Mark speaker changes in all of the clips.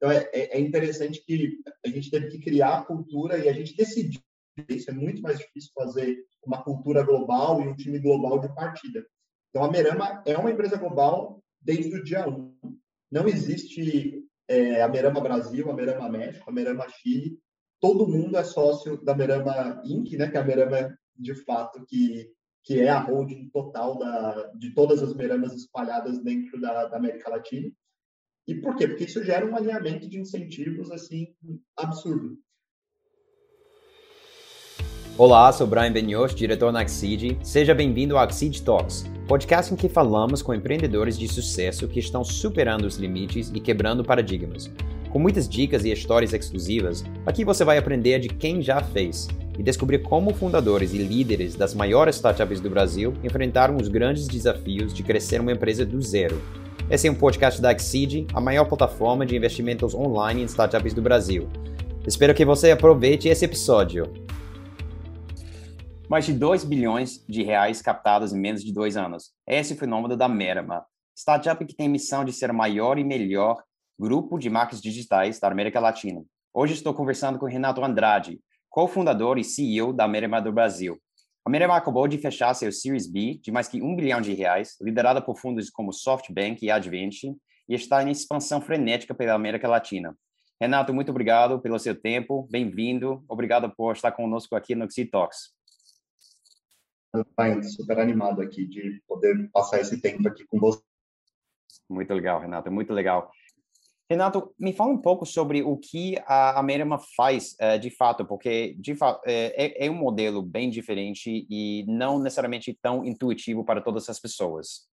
Speaker 1: Então, é, é, é interessante que a gente teve que criar a cultura e a gente decidiu. Isso é muito mais difícil fazer uma cultura global e um time global de partida. Então, a Merama é uma empresa global desde o dia 1. Não existe é, a Merama Brasil, a Merama México, a Merama Chile. Todo mundo é sócio da Merama Inc., né, que é a Merama, de fato, que, que é a holding total da, de todas as Meramas espalhadas dentro da, da América Latina. E por quê? Porque isso gera um alinhamento de incentivos assim absurdo.
Speaker 2: Olá, sou Brian Benioff, diretor na Axid. Seja bem-vindo ao Axid Talks, podcast em que falamos com empreendedores de sucesso que estão superando os limites e quebrando paradigmas. Com muitas dicas e histórias exclusivas, aqui você vai aprender de quem já fez e descobrir como fundadores e líderes das maiores startups do Brasil enfrentaram os grandes desafios de crescer uma empresa do zero. Esse é um podcast da Exceed, a maior plataforma de investimentos online em startups do Brasil. Espero que você aproveite esse episódio mais de 2 bilhões de reais captados em menos de dois anos. Esse é o fenômeno da Merama, startup que tem missão de ser o maior e melhor grupo de marcas digitais da América Latina. Hoje estou conversando com Renato Andrade, cofundador e CEO da Merama do Brasil. A Merama acabou de fechar seu Series B de mais que um bilhão de reais, liderada por fundos como SoftBank e Advent, e está em expansão frenética pela América Latina. Renato, muito obrigado pelo seu tempo, bem-vindo, obrigado por estar conosco aqui no Xi Talks
Speaker 1: super animado aqui de poder passar esse tempo aqui com você.
Speaker 2: Muito legal, Renato, muito legal. Renato, me fala um pouco sobre o que a, a Merama faz uh, de fato, porque de fato é, é, um modelo bem diferente e não necessariamente tão intuitivo para todas as pessoas.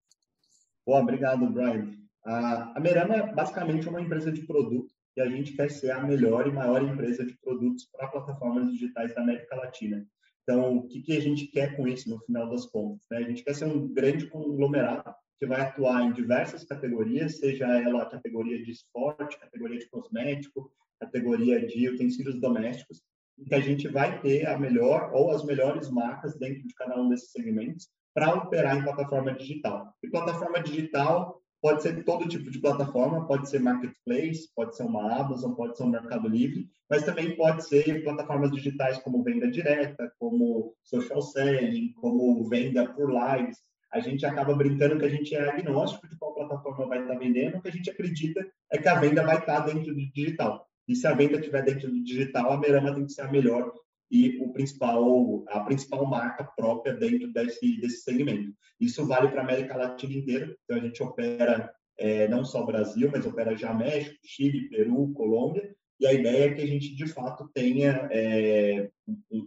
Speaker 1: Bom, obrigado, Brian. A, a Merama é basicamente uma empresa de produto e a gente quer ser a melhor e maior empresa de produtos para plataformas digitais da América Latina. Então, o que, que a gente quer com isso no final das contas? Né? A gente quer ser um grande conglomerado que vai atuar em diversas categorias, seja ela categoria de esporte, categoria de cosmético, categoria de utensílios domésticos, e que a gente vai ter a melhor ou as melhores marcas dentro de cada um desses segmentos para operar em plataforma digital. E plataforma digital pode ser todo tipo de plataforma, pode ser marketplace, pode ser uma Amazon, pode ser um Mercado Livre, mas também pode ser plataformas digitais como venda direta, como social selling, como venda por lives. A gente acaba brincando que a gente é agnóstico de qual plataforma vai estar vendendo, o que a gente acredita é que a venda vai estar dentro do digital. E se a venda estiver dentro do digital, a Merama tem que ser a melhor e o principal, a principal marca própria dentro desse, desse segmento. Isso vale para a América Latina inteira, então a gente opera é, não só Brasil, mas opera já México, Chile, Peru, Colômbia, e a ideia é que a gente, de fato, tenha é,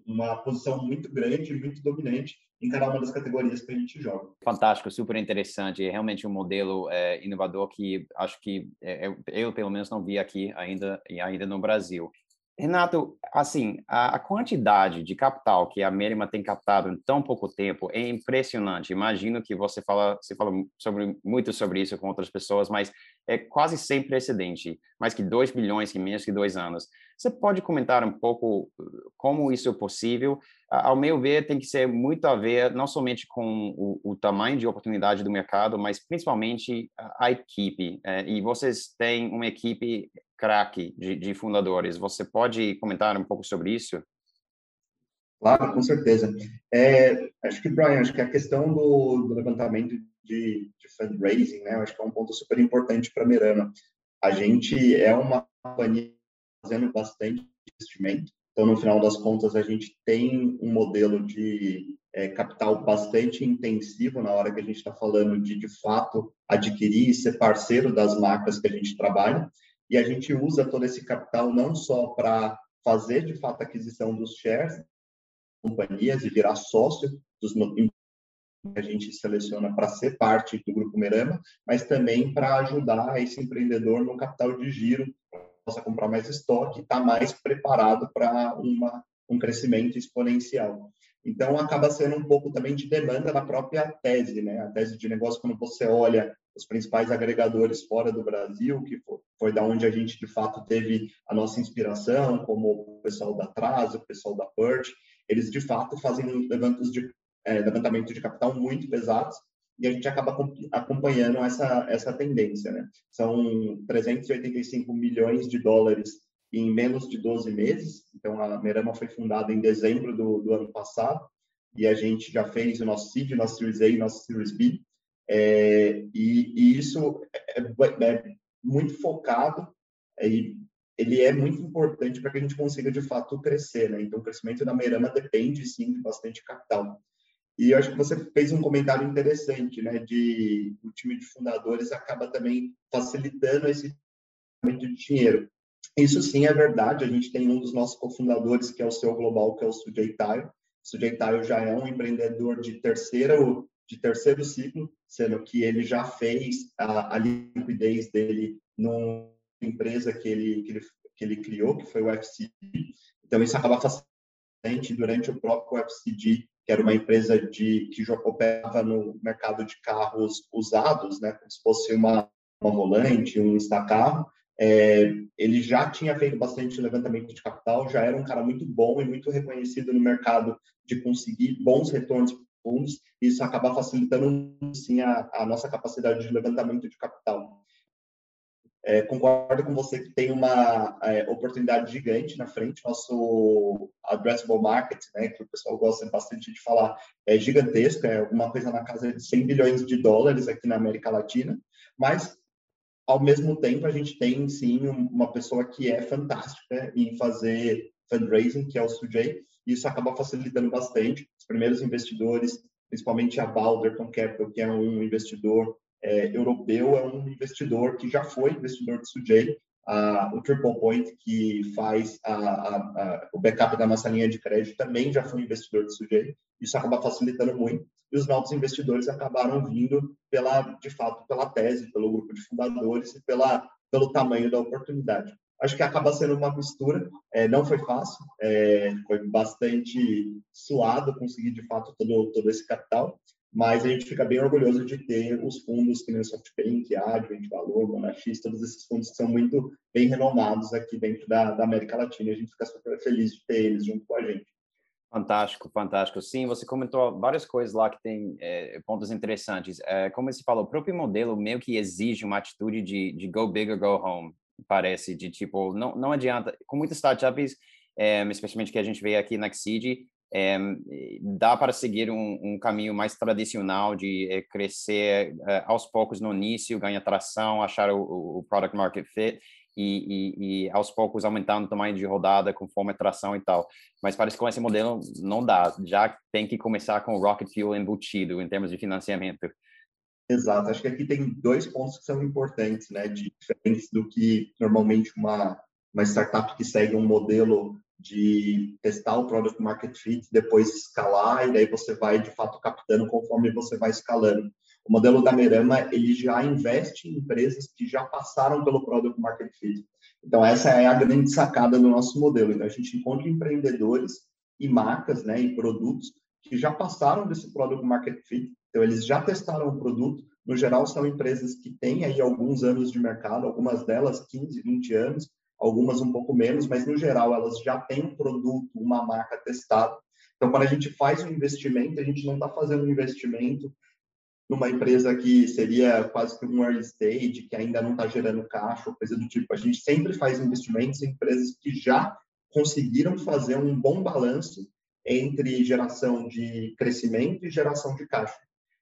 Speaker 1: uma posição muito grande, muito dominante em cada uma das categorias que a gente joga.
Speaker 2: Fantástico, super interessante. Realmente um modelo é, inovador que acho que é, eu, eu, pelo menos, não vi aqui ainda, ainda no Brasil. Renato, assim, a, a, quantidade de capital que a Merima tem captado em tão pouco tempo é impressionante. Imagino que você fala, você fala sobre, muito sobre isso com outras pessoas, mas é quase sem precedente, mais que 2 bilhões em menos que dois anos. Você pode comentar um pouco uh, como isso é possível? Ao meu ver, tem que ser muito a ver não somente com o, o tamanho de oportunidade do mercado, mas principalmente a, equipe. É, e vocês têm uma equipe craque de, de fundadores. Você pode comentar um pouco sobre isso?
Speaker 1: Claro, com certeza. É, acho que, Brian, acho que a questão do, do levantamento de, de, fundraising, né, acho que é um ponto super importante para a Merana. A gente é uma companhia fazendo bastante investimento, então, no final das contas, a gente tem um modelo de é, capital bastante intensivo na hora que a gente está falando de, de fato, adquirir e ser parceiro das marcas que a gente trabalha. E a gente usa todo esse capital não só para fazer de fato a aquisição dos shares companhias e virar sócio dos que a gente seleciona para ser parte do grupo Merama, mas também para ajudar esse empreendedor no capital de giro, possa comprar mais estoque, estar tá mais preparado para um crescimento exponencial. Então, acaba sendo um pouco também de demanda da própria tese, né? A tese de negócio, quando você olha os principais agregadores fora do Brasil, que foi, da onde a gente, de fato, teve a nossa inspiração, como o pessoal da Trazo, o pessoal da Perch, eles, de fato, fazem levantos de, é, levantamento de capital muito pesados, e a gente acaba acompanhando essa, essa tendência. Né? São 385 milhões de dólares em menos de 12 meses. Então, a Merama foi fundada em dezembro do, do ano passado e a gente já fez o nosso seed, nosso Series A e nosso Series B. É, e, e, isso é, é, é muito focado e ele é muito importante para que a gente consiga, de fato, crescer. Né? Então, o crescimento da Merama depende, sim, de bastante capital. E eu acho que você fez um comentário interessante, né? De o time de fundadores acaba também facilitando esse de dinheiro. Isso sim é verdade. A gente tem um dos nossos cofundadores, que é o seu global, que é o Sujay Tayo. O Tayo já é um empreendedor de terceiro, de terceiro ciclo, sendo que ele já fez a, a liquidez dele numa empresa que ele, que ele, que ele criou, que foi o FCD. Então, isso acaba facilitando durante o próprio FCD, que era uma empresa de, que operava no mercado de carros usados, né, como se fosse uma, uma volante, um Instacarro, é, ele já tinha feito bastante levantamento de capital, já era um cara muito bom e muito reconhecido no mercado de conseguir bons retornos fundos, isso acaba facilitando sim a, a nossa capacidade de levantamento de capital. É, concordo com você que tem uma é, oportunidade gigante na frente, nosso addressable market, né, que o pessoal gosta bastante de falar, é gigantesco, é alguma coisa na casa de 100 bilhões de dólares aqui na América Latina, mas ao mesmo tempo, a gente tem, sim, uma pessoa que é fantástica em fazer fundraising, que é o Sujay, e isso acaba facilitando bastante. Os primeiros investidores, principalmente a Balderton Capital, que é um investidor é, europeu, é um investidor que já foi investidor do Sujay, ah, o Triple Point, que faz a, a, a, o backup da nossa linha de crédito, também já foi investidor do Sujay. Isso acaba facilitando muito. E os novos investidores acabaram vindo pela, de fato, pela tese, pelo grupo de fundadores e pela, pelo tamanho da oportunidade. Acho que acaba sendo uma mistura, é, não foi fácil, é, foi bastante suado conseguir, de fato, todo, todo esse capital, mas a gente fica bem orgulhoso de ter os fundos que nem o SoftBank, Advent, Valor, Monax, todos esses fundos que são muito bem renomados aqui dentro da, da América Latina, a gente fica super feliz de ter eles junto com a gente.
Speaker 2: Fantástico, fantástico. Sim, você comentou várias coisas lá que tem é, pontos interessantes. É, como você falou, o próprio modelo meio que exige uma atitude de, de go big or go home, parece, de tipo, não, não adianta. Com muitas startups, é, especialmente que a gente vê aqui na Xseed, é, dá para seguir um, um, caminho mais tradicional de é, crescer é, aos poucos no início, ganhar tração, achar o, o product market fit e, e, e, aos poucos aumentando o tamanho de rodada conforme a tração e tal. Mas parece que com esse modelo não dá, já tem que começar com o Rocket Fuel embutido em termos de financiamento.
Speaker 1: Exato, acho que aqui tem dois pontos que são importantes, né, de diferentes do que normalmente uma, uma startup que segue um modelo de testar o product market fit, depois escalar e daí você vai de fato captando conforme você vai escalando. O modelo da Merama, ele já investe em empresas que já passaram pelo Product Market Fit. Então, essa é a grande sacada do nosso modelo. Então, a gente encontra empreendedores e marcas, né, e produtos que já passaram desse Product Market Fit. Então, eles já testaram o produto. No geral, são empresas que têm aí alguns anos de mercado, algumas delas 15, 20 anos, algumas um pouco menos, mas no geral elas já têm um produto, uma marca testada. Então, quando a gente faz um investimento, a gente não está fazendo um investimento numa empresa que seria quase que um early stage, que ainda não está gerando caixa, coisa do tipo. A gente sempre faz investimentos em empresas que já conseguiram fazer um bom balanço entre geração de crescimento e geração de caixa.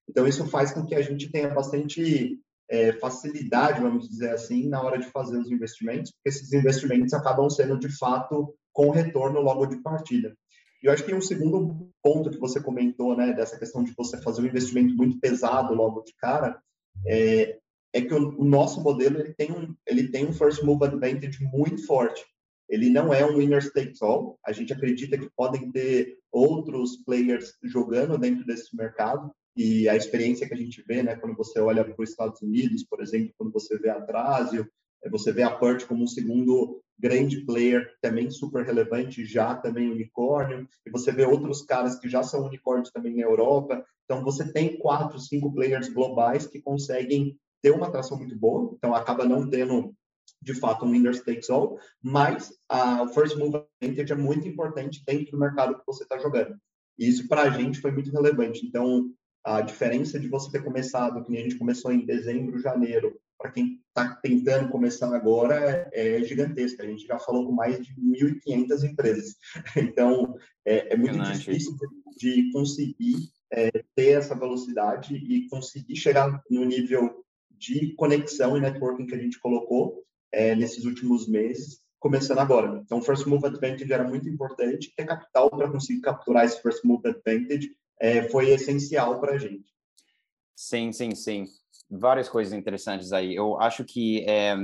Speaker 1: Então, isso faz com que a gente tenha bastante é, facilidade, vamos dizer assim, na hora de fazer os investimentos, porque esses investimentos acabam sendo, de fato, com retorno logo de partida. E eu acho que um segundo ponto que você comentou, né, dessa questão de você fazer um investimento muito pesado logo de cara, é, é que o, o, nosso modelo ele tem um ele tem um first move advantage muito forte. Ele não é um winner takes all. A gente acredita que podem ter outros players jogando dentro desse mercado e a experiência que a gente vê, né, quando você olha para os Estados Unidos, por exemplo, quando você vê a Trasio, é, você vê a Pert como um segundo grande player, também super relevante, já também unicórnio, e você vê outros caras que já são unicórnios também na Europa. Então, você tem quatro, cinco players globais que conseguem ter uma atração muito boa, então acaba não tendo, de fato, um winner takes all, mas a, first move advantage é muito importante dentro do mercado que você está jogando. E isso, para a gente, foi muito relevante. Então, a diferença de você ter começado, que a gente começou em dezembro, janeiro, para quem está tentando começar agora, é, é, gigantesca. A gente já falou com mais de 1.500 empresas. Então, é, é muito difícil de, de conseguir é, ter essa velocidade e conseguir chegar no nível de conexão e networking que a gente colocou é, nesses últimos meses, começando agora. Então, First Move Advantage era muito importante, ter capital para conseguir capturar esse First Move Advantage é, foi essencial para a gente.
Speaker 2: Sim, sim, sim. Várias coisas interessantes aí. Eu acho que é,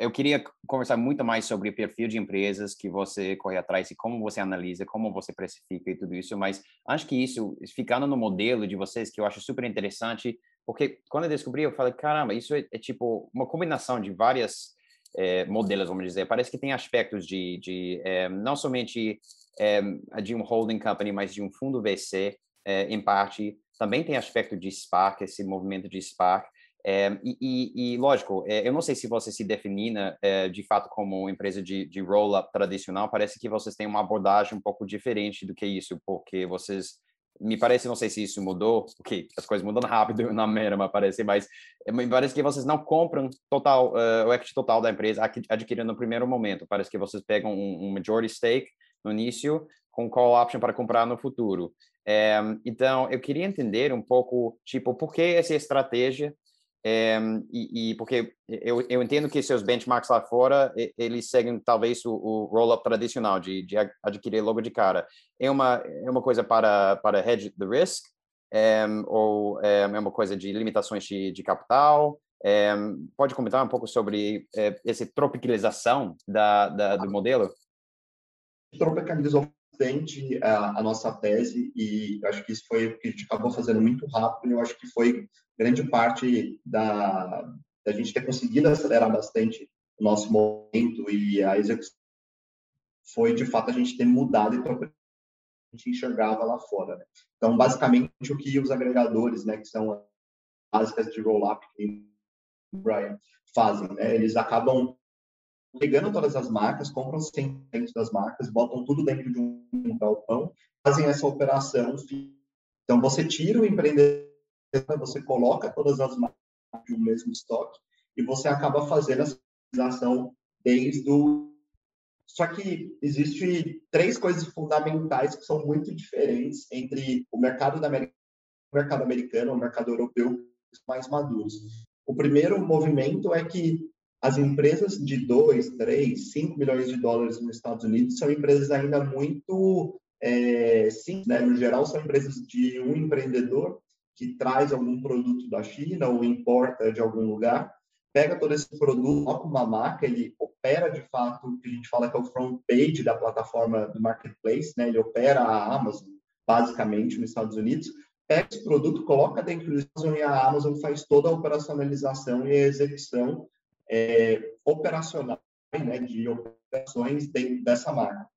Speaker 2: eu queria conversar muito mais sobre o perfil de empresas que você corre atrás e como você analisa, como você precifica e tudo isso, mas acho que isso, ficando no modelo de vocês, que eu acho super interessante, porque quando eu descobri, eu falei, caramba, isso é, é tipo uma combinação de várias é, modelos, vamos dizer. Parece que tem aspectos de, de é, não somente é, de um holding company, mas de um fundo VC, é, em parte. Também tem aspecto de Spark, esse movimento de Spark. É, e, e, e, lógico, é, eu não sei se você se defina é, de fato como empresa de, de roll-up tradicional, parece que vocês têm uma abordagem um pouco diferente do que isso, porque vocês, me parece, não sei se isso mudou, porque as coisas mudam rápido na Merama, parece, mas me parece que vocês não compram total, uh, o equity total da empresa adquirindo no primeiro momento, parece que vocês pegam um, um majority stake no início, com call option para comprar no futuro. É, então, eu queria entender um pouco, tipo, por que essa estratégia é, e, e, porque eu, eu entendo que seus benchmarks lá fora, eles seguem talvez o, o roll-up tradicional de, de adquirir logo de cara. É uma, é uma coisa para, para hedge the risk? É, ou é uma coisa de limitações de, de capital? É, pode comentar um pouco sobre é, essa tropicalização da, da, do modelo?
Speaker 1: Tropicalizou bastante a, a, nossa tese e acho que isso foi o que a gente acabou fazendo muito rápido. Eu acho que foi grande parte da, da gente ter conseguido acelerar bastante o nosso momento e a execução foi de fato a gente ter mudado e a gente enxergava lá fora. Né? Então, basicamente, o que os agregadores, né, que são básicas de roll-up Brian fazem, né? Eles acabam pegando todas as marcas, compram 100% das marcas, botam tudo dentro de um galpão, fazem essa operação. Então, você tira o empreendedor, você coloca todas as marcas de um mesmo estoque e você acaba fazendo essa utilização desde o. Só que existe três coisas fundamentais que são muito diferentes entre o mercado da América, o mercado americano o mercado europeu mais maduros. O primeiro movimento é que as empresas de 2, 3, 5 milhões de dólares nos Estados Unidos são empresas ainda muito é, simples, né? no geral são empresas de um empreendedor que traz algum produto da China ou importa de algum lugar, pega todo esse produto, coloca uma marca, ele opera de fato o que a gente fala que é o front page da plataforma do marketplace, né? ele opera a Amazon basicamente nos Estados Unidos, pega esse produto, coloca dentro do Amazon e a Amazon faz toda a operacionalização e a execução é, operacionais, né, de operações dentro dessa marca.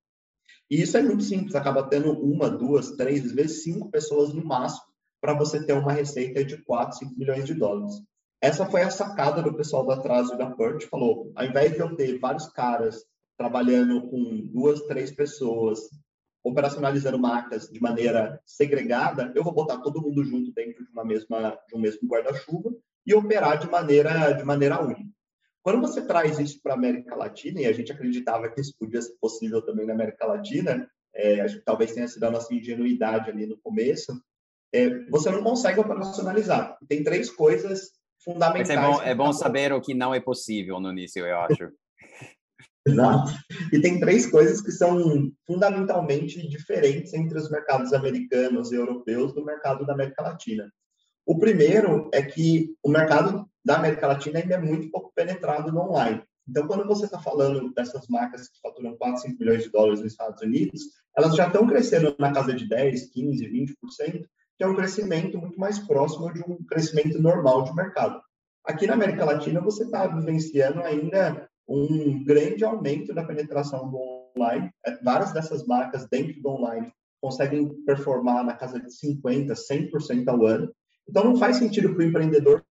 Speaker 1: E isso é muito simples, acaba tendo uma, duas, três, às vezes cinco pessoas no máximo para você ter uma receita de 4, 5 milhões de dólares. Essa foi a sacada do pessoal da Trazo e da Perch, falou, ao invés de eu ter vários caras trabalhando com duas, três pessoas, operacionalizando marcas de maneira segregada, eu vou botar todo mundo junto dentro de uma mesma de um mesmo guarda-chuva e operar de maneira de maneira única. Quando você traz isso para a América Latina, e a gente acreditava que isso podia ser possível também na América Latina, é, acho que talvez tenha sido a nossa ingenuidade ali no começo, é, você não consegue operacionalizar. Tem três coisas fundamentais.
Speaker 2: Mas é bom, é bom saber o que não é possível no início, eu acho.
Speaker 1: Exato. E tem três coisas que são fundamentalmente diferentes entre os mercados americanos e europeus do mercado da América Latina. O primeiro é que o mercado da América Latina ainda é muito pouco penetrado no online. Então, quando você está falando dessas marcas que faturam 4, 5 milhões de dólares nos Estados Unidos, elas já estão crescendo na casa de 10, 15, 20%, que é um crescimento muito mais próximo de um crescimento normal de mercado. Aqui na América Latina, você está vivenciando ainda um grande aumento da penetração do online. É, várias dessas marcas dentro do online conseguem performar na casa de 50%, 100% ao ano. Então, não faz sentido para o empreendedor.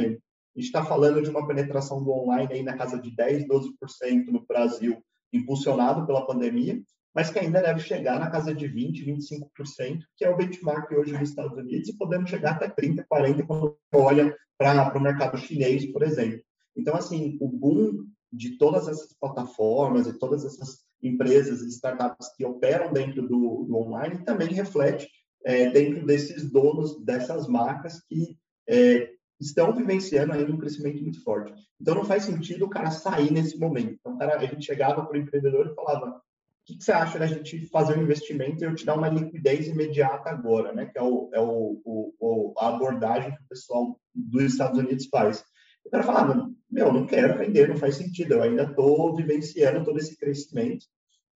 Speaker 1: A gente está falando de uma penetração do online aí na casa de 10%, 12% no Brasil, impulsionado pela pandemia. mas que ainda deve chegar na casa de 20%, 25%, que é o benchmark hoje nos Estados Unidos, e podemos chegar até 30%, 40% quando olha para o mercado chinês, por exemplo. Então, assim, o boom de todas essas plataformas e todas essas empresas e startups que operam dentro do, do online também reflete é, dentro desses donos dessas marcas que é, estão vivenciando ainda um crescimento muito forte. Então, não faz sentido o cara sair nesse momento. Então, cara, a gente chegava para o empreendedor e falava, o que, que, você acha da gente fazer um investimento e eu te dar uma liquidez imediata agora, né? Que é, o, é o, o, a abordagem que o pessoal dos Estados Unidos faz. O cara falava, meu, não quero vender, não faz sentido, eu ainda estou vivenciando todo esse crescimento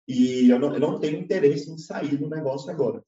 Speaker 1: e eu não, eu não tenho interesse em sair do negócio agora.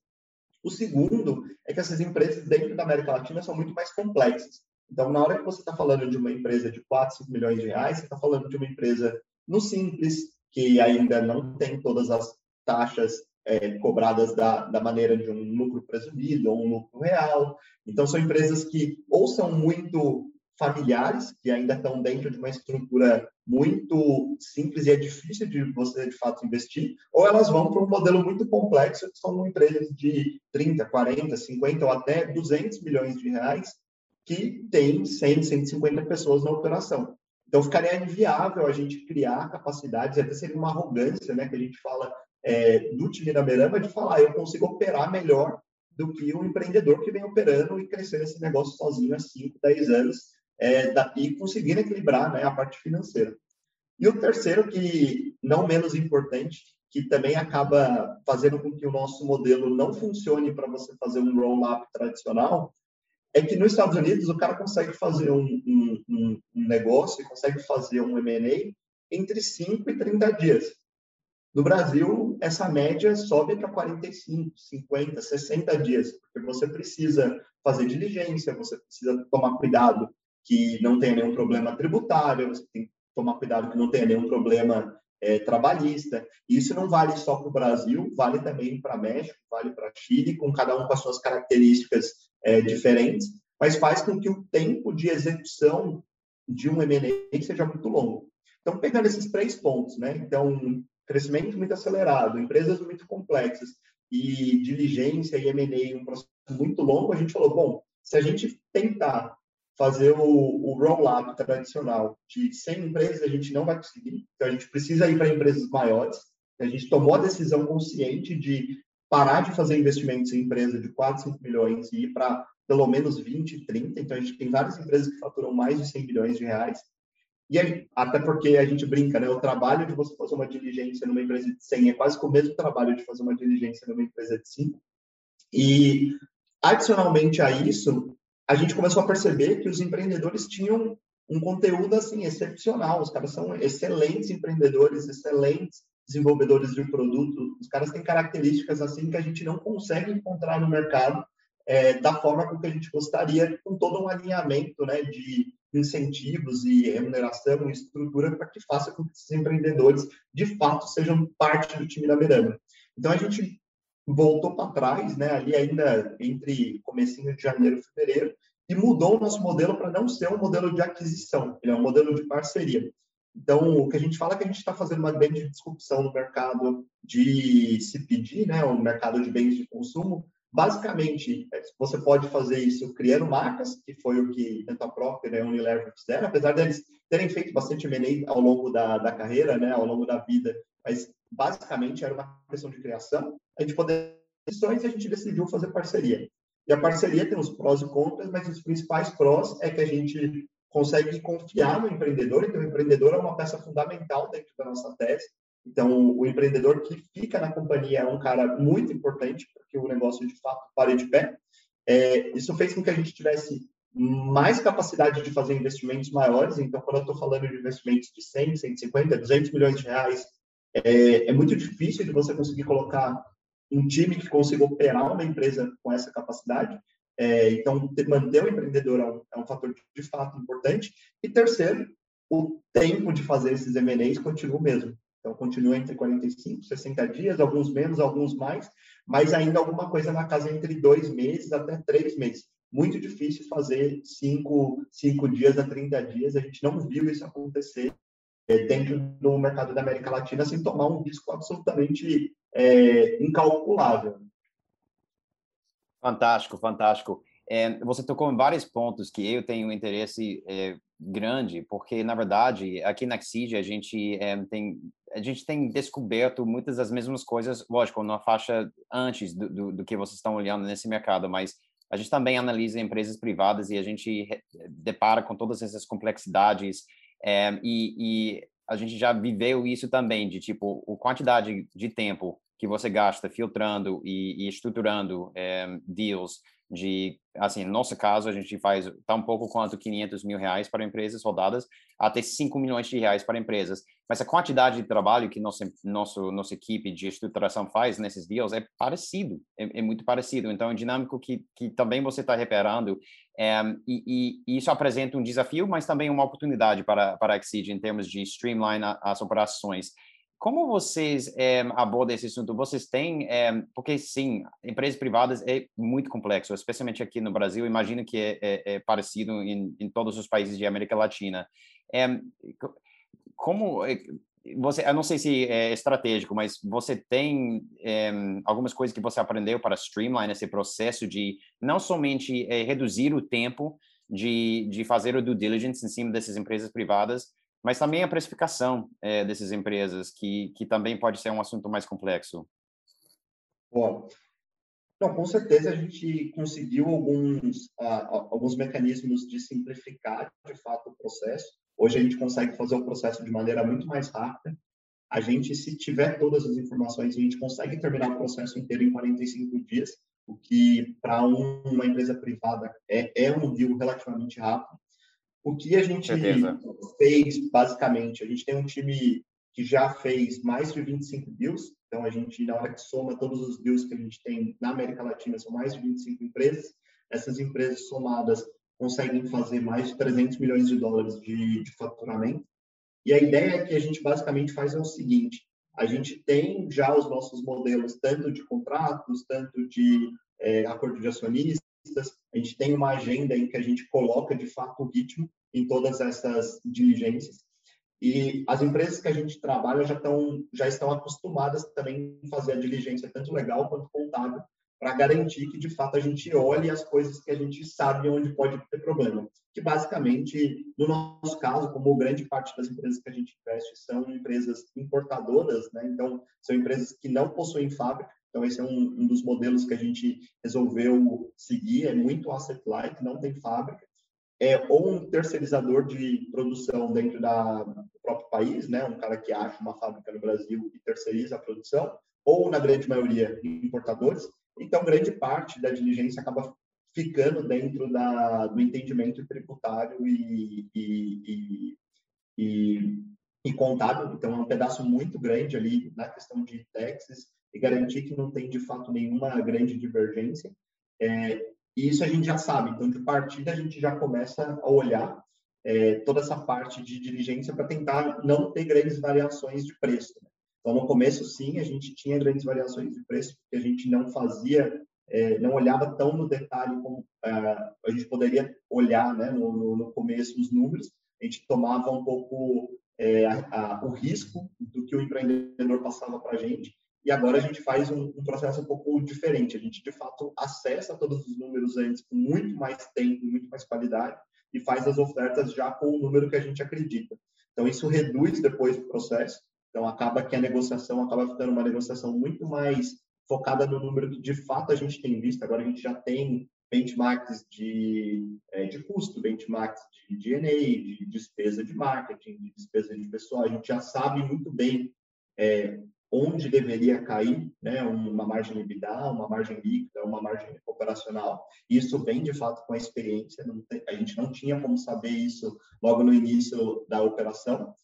Speaker 1: O segundo é que essas empresas dentro da América Latina são muito mais complexas. Então, na hora que você está falando de uma empresa de 4, 5 milhões de reais, você está falando de uma empresa no simples, que ainda não tem todas as taxas é, cobradas da, da maneira de um lucro presumido ou um lucro real. Então, são empresas que ou são muito familiares, que ainda estão dentro de uma estrutura muito simples e é difícil de você, de fato, investir, ou elas vão para um modelo muito complexo, que são empresas de 30, 40, 50 ou até 200 milhões de reais, que tem 100, 150 pessoas na operação. Então, ficaria inviável a gente criar capacidades, até seria uma arrogância, né, que a gente fala é, do time da Berama, de falar, eu consigo operar melhor do que o um empreendedor que vem operando e crescendo esse negócio sozinho há 5, 10 anos, é, da, e conseguindo equilibrar né, a parte financeira. E o terceiro, que não menos importante, que também acaba fazendo com que o nosso modelo não funcione para você fazer um roll-up tradicional, é que nos Estados Unidos o cara consegue fazer um, um, um, negócio, consegue fazer um M&A entre 5 e 30 dias. No Brasil, essa média sobe para 45, 50, 60 dias, porque você precisa fazer diligência, você precisa tomar cuidado que não tenha nenhum problema tributário, você tem que tomar cuidado que não tenha nenhum problema é, trabalhista. Isso não vale só para o Brasil, vale também para México, vale para Chile, com cada um com as suas características é, diferentes, mas faz com que o tempo de execução de um M&A seja muito longo. Então, pegando esses três pontos, né? Então, crescimento muito acelerado, empresas muito complexas e diligência e M&A um processo muito longo, a gente falou, bom, se a gente tentar fazer o, o roll-up tradicional de 100 empresas, a gente não vai conseguir. Então, a gente precisa ir para empresas maiores. A gente tomou a decisão consciente de parar de fazer investimentos em empresas de 4, 5 milhões e ir para pelo menos 20, 30. Então, a gente tem várias empresas que faturam mais de 100 milhões de reais. E aí, até porque a gente brinca, né? O trabalho de você fazer uma diligência numa empresa de 100 é quase o mesmo trabalho de fazer uma diligência numa empresa de 5. E, adicionalmente a isso, a gente começou a perceber que os empreendedores tinham um conteúdo assim excepcional. Os caras são excelentes empreendedores, excelentes desenvolvedores de produto, os caras têm características assim que a gente não consegue encontrar no mercado é, da forma com que a gente gostaria, com todo um alinhamento né, de incentivos e remuneração e estrutura para que faça com que esses empreendedores, de fato, sejam parte do time da Miranda. Então, a gente voltou para trás, né, ali ainda entre comecinho de janeiro e fevereiro, e mudou o nosso modelo para não ser um modelo de aquisição, ele é um modelo de parceria. Então, o que a gente fala é que a gente está fazendo uma grande disrupção no mercado de CPG, né, o mercado de bens de consumo. Basicamente, é, você pode fazer isso criando marcas, que foi o que tanto a Procter e a Unilever fizeram, apesar deles terem feito bastante M&A ao longo da, da carreira, né, ao longo da vida, mas basicamente era uma questão de criação. A gente decisões e a gente decidiu fazer parceria. E a parceria tem os prós e contras, mas os principais prós é que a gente consegue confiar no empreendedor, então o empreendedor é uma peça fundamental dentro da nossa tese. Então, o empreendedor que fica na companhia é um cara muito importante para que o negócio de fato pare de pé. É, isso fez com que a gente tivesse mais capacidade de fazer investimentos maiores. Então, quando eu estou falando de investimentos de 100, 150, 200 milhões de reais, é, é muito difícil de você conseguir colocar um time que consiga operar uma empresa com essa capacidade. É, então, manter o empreendedor é um, é um, fator de fato importante. E terceiro, o tempo de fazer esses M&As continua o mesmo. Então, continua entre 45 e 60 dias, alguns menos, alguns mais, mas ainda alguma coisa na casa entre dois meses até três meses. Muito difícil fazer cinco, cinco dias a 30 dias, a gente não viu isso acontecer dentro do mercado da América Latina sem tomar um risco absolutamente é, incalculável.
Speaker 2: Fantástico, fantástico. É, você tocou em vários pontos que eu tenho interesse é, grande, porque na verdade aqui na Xige a gente é, tem a gente tem descoberto muitas das mesmas coisas, lógico, na faixa antes do, do, do, que vocês estão olhando nesse mercado, mas a gente também analisa empresas privadas e a gente depara com todas essas complexidades é, e, e, a gente já viveu isso também de tipo a quantidade de tempo que você gasta filtrando e, e estruturando é, deals de, assim, no nosso caso, a gente faz tão pouco quanto 500 mil reais para empresas rodadas, até 5 milhões de reais para empresas. Mas a quantidade de trabalho que nossa, nosso, nossa equipe de estruturação faz nesses deals é parecido, é, é muito parecido. Então, é um dinâmico que, que também você está reparando, é, e, e, isso apresenta um desafio, mas também uma oportunidade para, para a Exceed em termos de streamline as operações. Como vocês é, abordam esse assunto? Vocês têm, é, porque sim, empresas privadas é muito complexo, especialmente aqui no Brasil. Imagino que é, é, é parecido em, em, todos os países de América Latina. como você, eu não sei se é estratégico, mas você tem algumas coisas que você aprendeu para streamline esse processo de não somente reduzir o tempo de, de fazer o due diligence em cima dessas empresas privadas, mas também a precificação é, dessas empresas, que, que também pode ser um assunto mais complexo.
Speaker 1: Bom, não, com certeza a gente conseguiu alguns, uh, alguns mecanismos de simplificar, de fato, o processo. Hoje a gente consegue fazer o processo de maneira muito mais rápida. A gente, se tiver todas as informações, a gente consegue terminar o processo inteiro em 45 dias, o que para um, uma empresa privada é, é um deal relativamente rápido. O que a gente fez, basicamente, a gente tem um time que já fez mais de 25 deals, então a gente, na hora que soma todos os deals que a gente tem na América Latina, são mais de 25 empresas, essas empresas somadas conseguem fazer mais de 300 milhões de dólares de, de faturamento, e a ideia que a gente basicamente faz é o seguinte, a gente tem já os nossos modelos, tanto de contratos, tanto de é, acordo de acionistas, a gente tem uma agenda em que a gente coloca de fato o ritmo em todas essas diligências. E as empresas que a gente trabalha já estão já estão acostumadas também a fazer a diligência tanto legal quanto contábil para garantir que de fato a gente olhe as coisas que a gente sabe onde pode ter problema. Que basicamente, no nosso caso, como grande parte das empresas que a gente investe são empresas importadoras, né? Então são empresas que não possuem fábrica, então, esse é um, um, dos modelos que a gente resolveu seguir, é muito asset light, não tem fábrica. É, ou um terceirizador de produção dentro da, do próprio país, né? um cara que acha uma fábrica no Brasil e terceiriza a produção, ou, na grande maioria, importadores. Então, grande parte da diligência acaba ficando dentro da, do entendimento tributário e, e, e, e, e contábil. Então, é um pedaço muito grande ali na questão de taxes e garantir que não tem, de fato, nenhuma grande divergência. É, e isso a gente já sabe. Então, de partida, a gente já começa a olhar é, toda essa parte de diligência para tentar não ter grandes variações de preço. Né? Então, no começo, sim, a gente tinha grandes variações de preço, porque a gente não fazia, é, não olhava tão no detalhe como é, a gente poderia olhar né, no, no, no começo os números. A gente tomava um pouco é, a, a, o risco do que o empreendedor passava para a gente e agora a gente faz um, um, processo um pouco diferente. A gente, de fato, acessa todos os números antes com muito mais tempo, muito mais qualidade, e faz as ofertas já com o número que a gente acredita. Então, isso reduz depois o processo. Então, acaba que a negociação acaba ficando uma negociação muito mais focada no número que, de fato, a gente tem visto. Agora, a gente já tem benchmarks de, é, de custo, benchmarks de DNA, de despesa de marketing, de despesa de pessoal. A gente já sabe muito bem é, onde deveria cair né, uma margem EBITDA, uma margem líquida, uma margem operacional. Isso vem, de fato, com a experiência. Tem, a gente não tinha como saber isso logo no início da operação.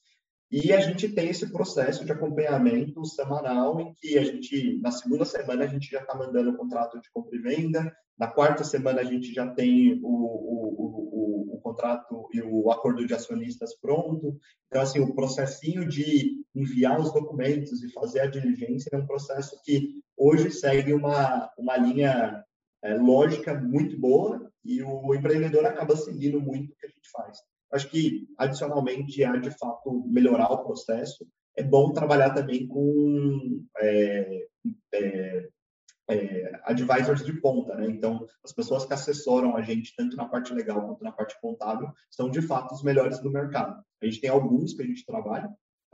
Speaker 1: E a gente tem esse processo de acompanhamento semanal em que a gente, na segunda semana, a gente já está mandando o contrato de compra e venda, na quarta semana a gente já tem o, o, o, o, contrato e o acordo de acionistas pronto. Então, assim, o processinho de enviar os documentos e fazer a diligência é um processo que hoje segue uma, uma linha é, lógica muito boa e o empreendedor acaba seguindo muito o que a gente faz. Acho que, adicionalmente, a de fato melhorar o processo, é bom trabalhar também com é, é, é, advisors de ponta, né? Então, as pessoas que assessoram a gente, tanto na parte legal quanto na parte contábil, são de fato os melhores do mercado. A gente tem alguns que a gente trabalha,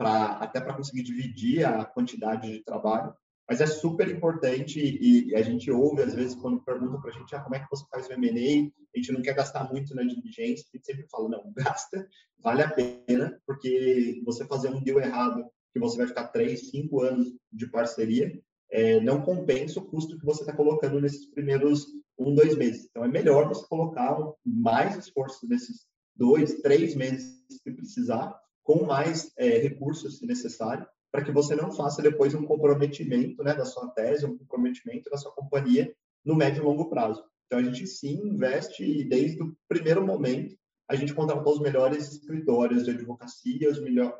Speaker 1: até para conseguir dividir a quantidade de trabalho, mas é super importante e, e a gente ouve, às vezes, quando perguntam para a gente ah, como é que você faz o M&A, a gente não quer gastar muito na diligência, a gente sempre fala, não, gasta, vale a pena, porque você fazer um deal errado, que você vai ficar três, cinco anos de parceria, é, não compensa o custo que você está colocando nesses primeiros um, dois meses. Então, é melhor você colocar mais esforço nesses dois, três meses que precisar, com mais é, recursos, se necessário, para que você não faça depois um comprometimento né, da sua tese, um comprometimento da sua companhia no médio e longo prazo. Então, a gente sim investe desde o primeiro momento. A gente contratou os melhores escritórios de advocacia,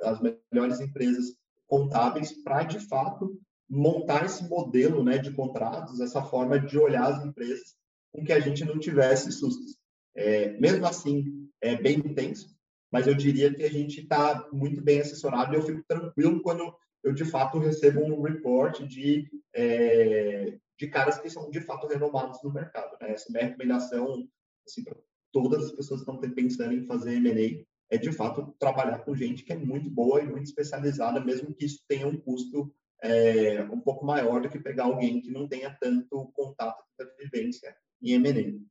Speaker 1: as melhores empresas contábeis para, de fato, montar esse modelo né, de contratos, essa forma de olhar as empresas com que a gente não tivesse sustos. É, mesmo assim, é bem intenso, mas eu diria que a gente está muito bem assessorado e eu fico tranquilo quando eu, de fato, recebo um report de, é, de caras que são, de fato, renomados no mercado. Né? Essa é minha recomendação assim, para todas as pessoas que estão pensando em fazer M&A é, de fato, trabalhar com gente que é muito boa e muito especializada, mesmo que isso tenha um custo é, um pouco maior do que pegar alguém que não tenha tanto contato, tanta vivência em M&A.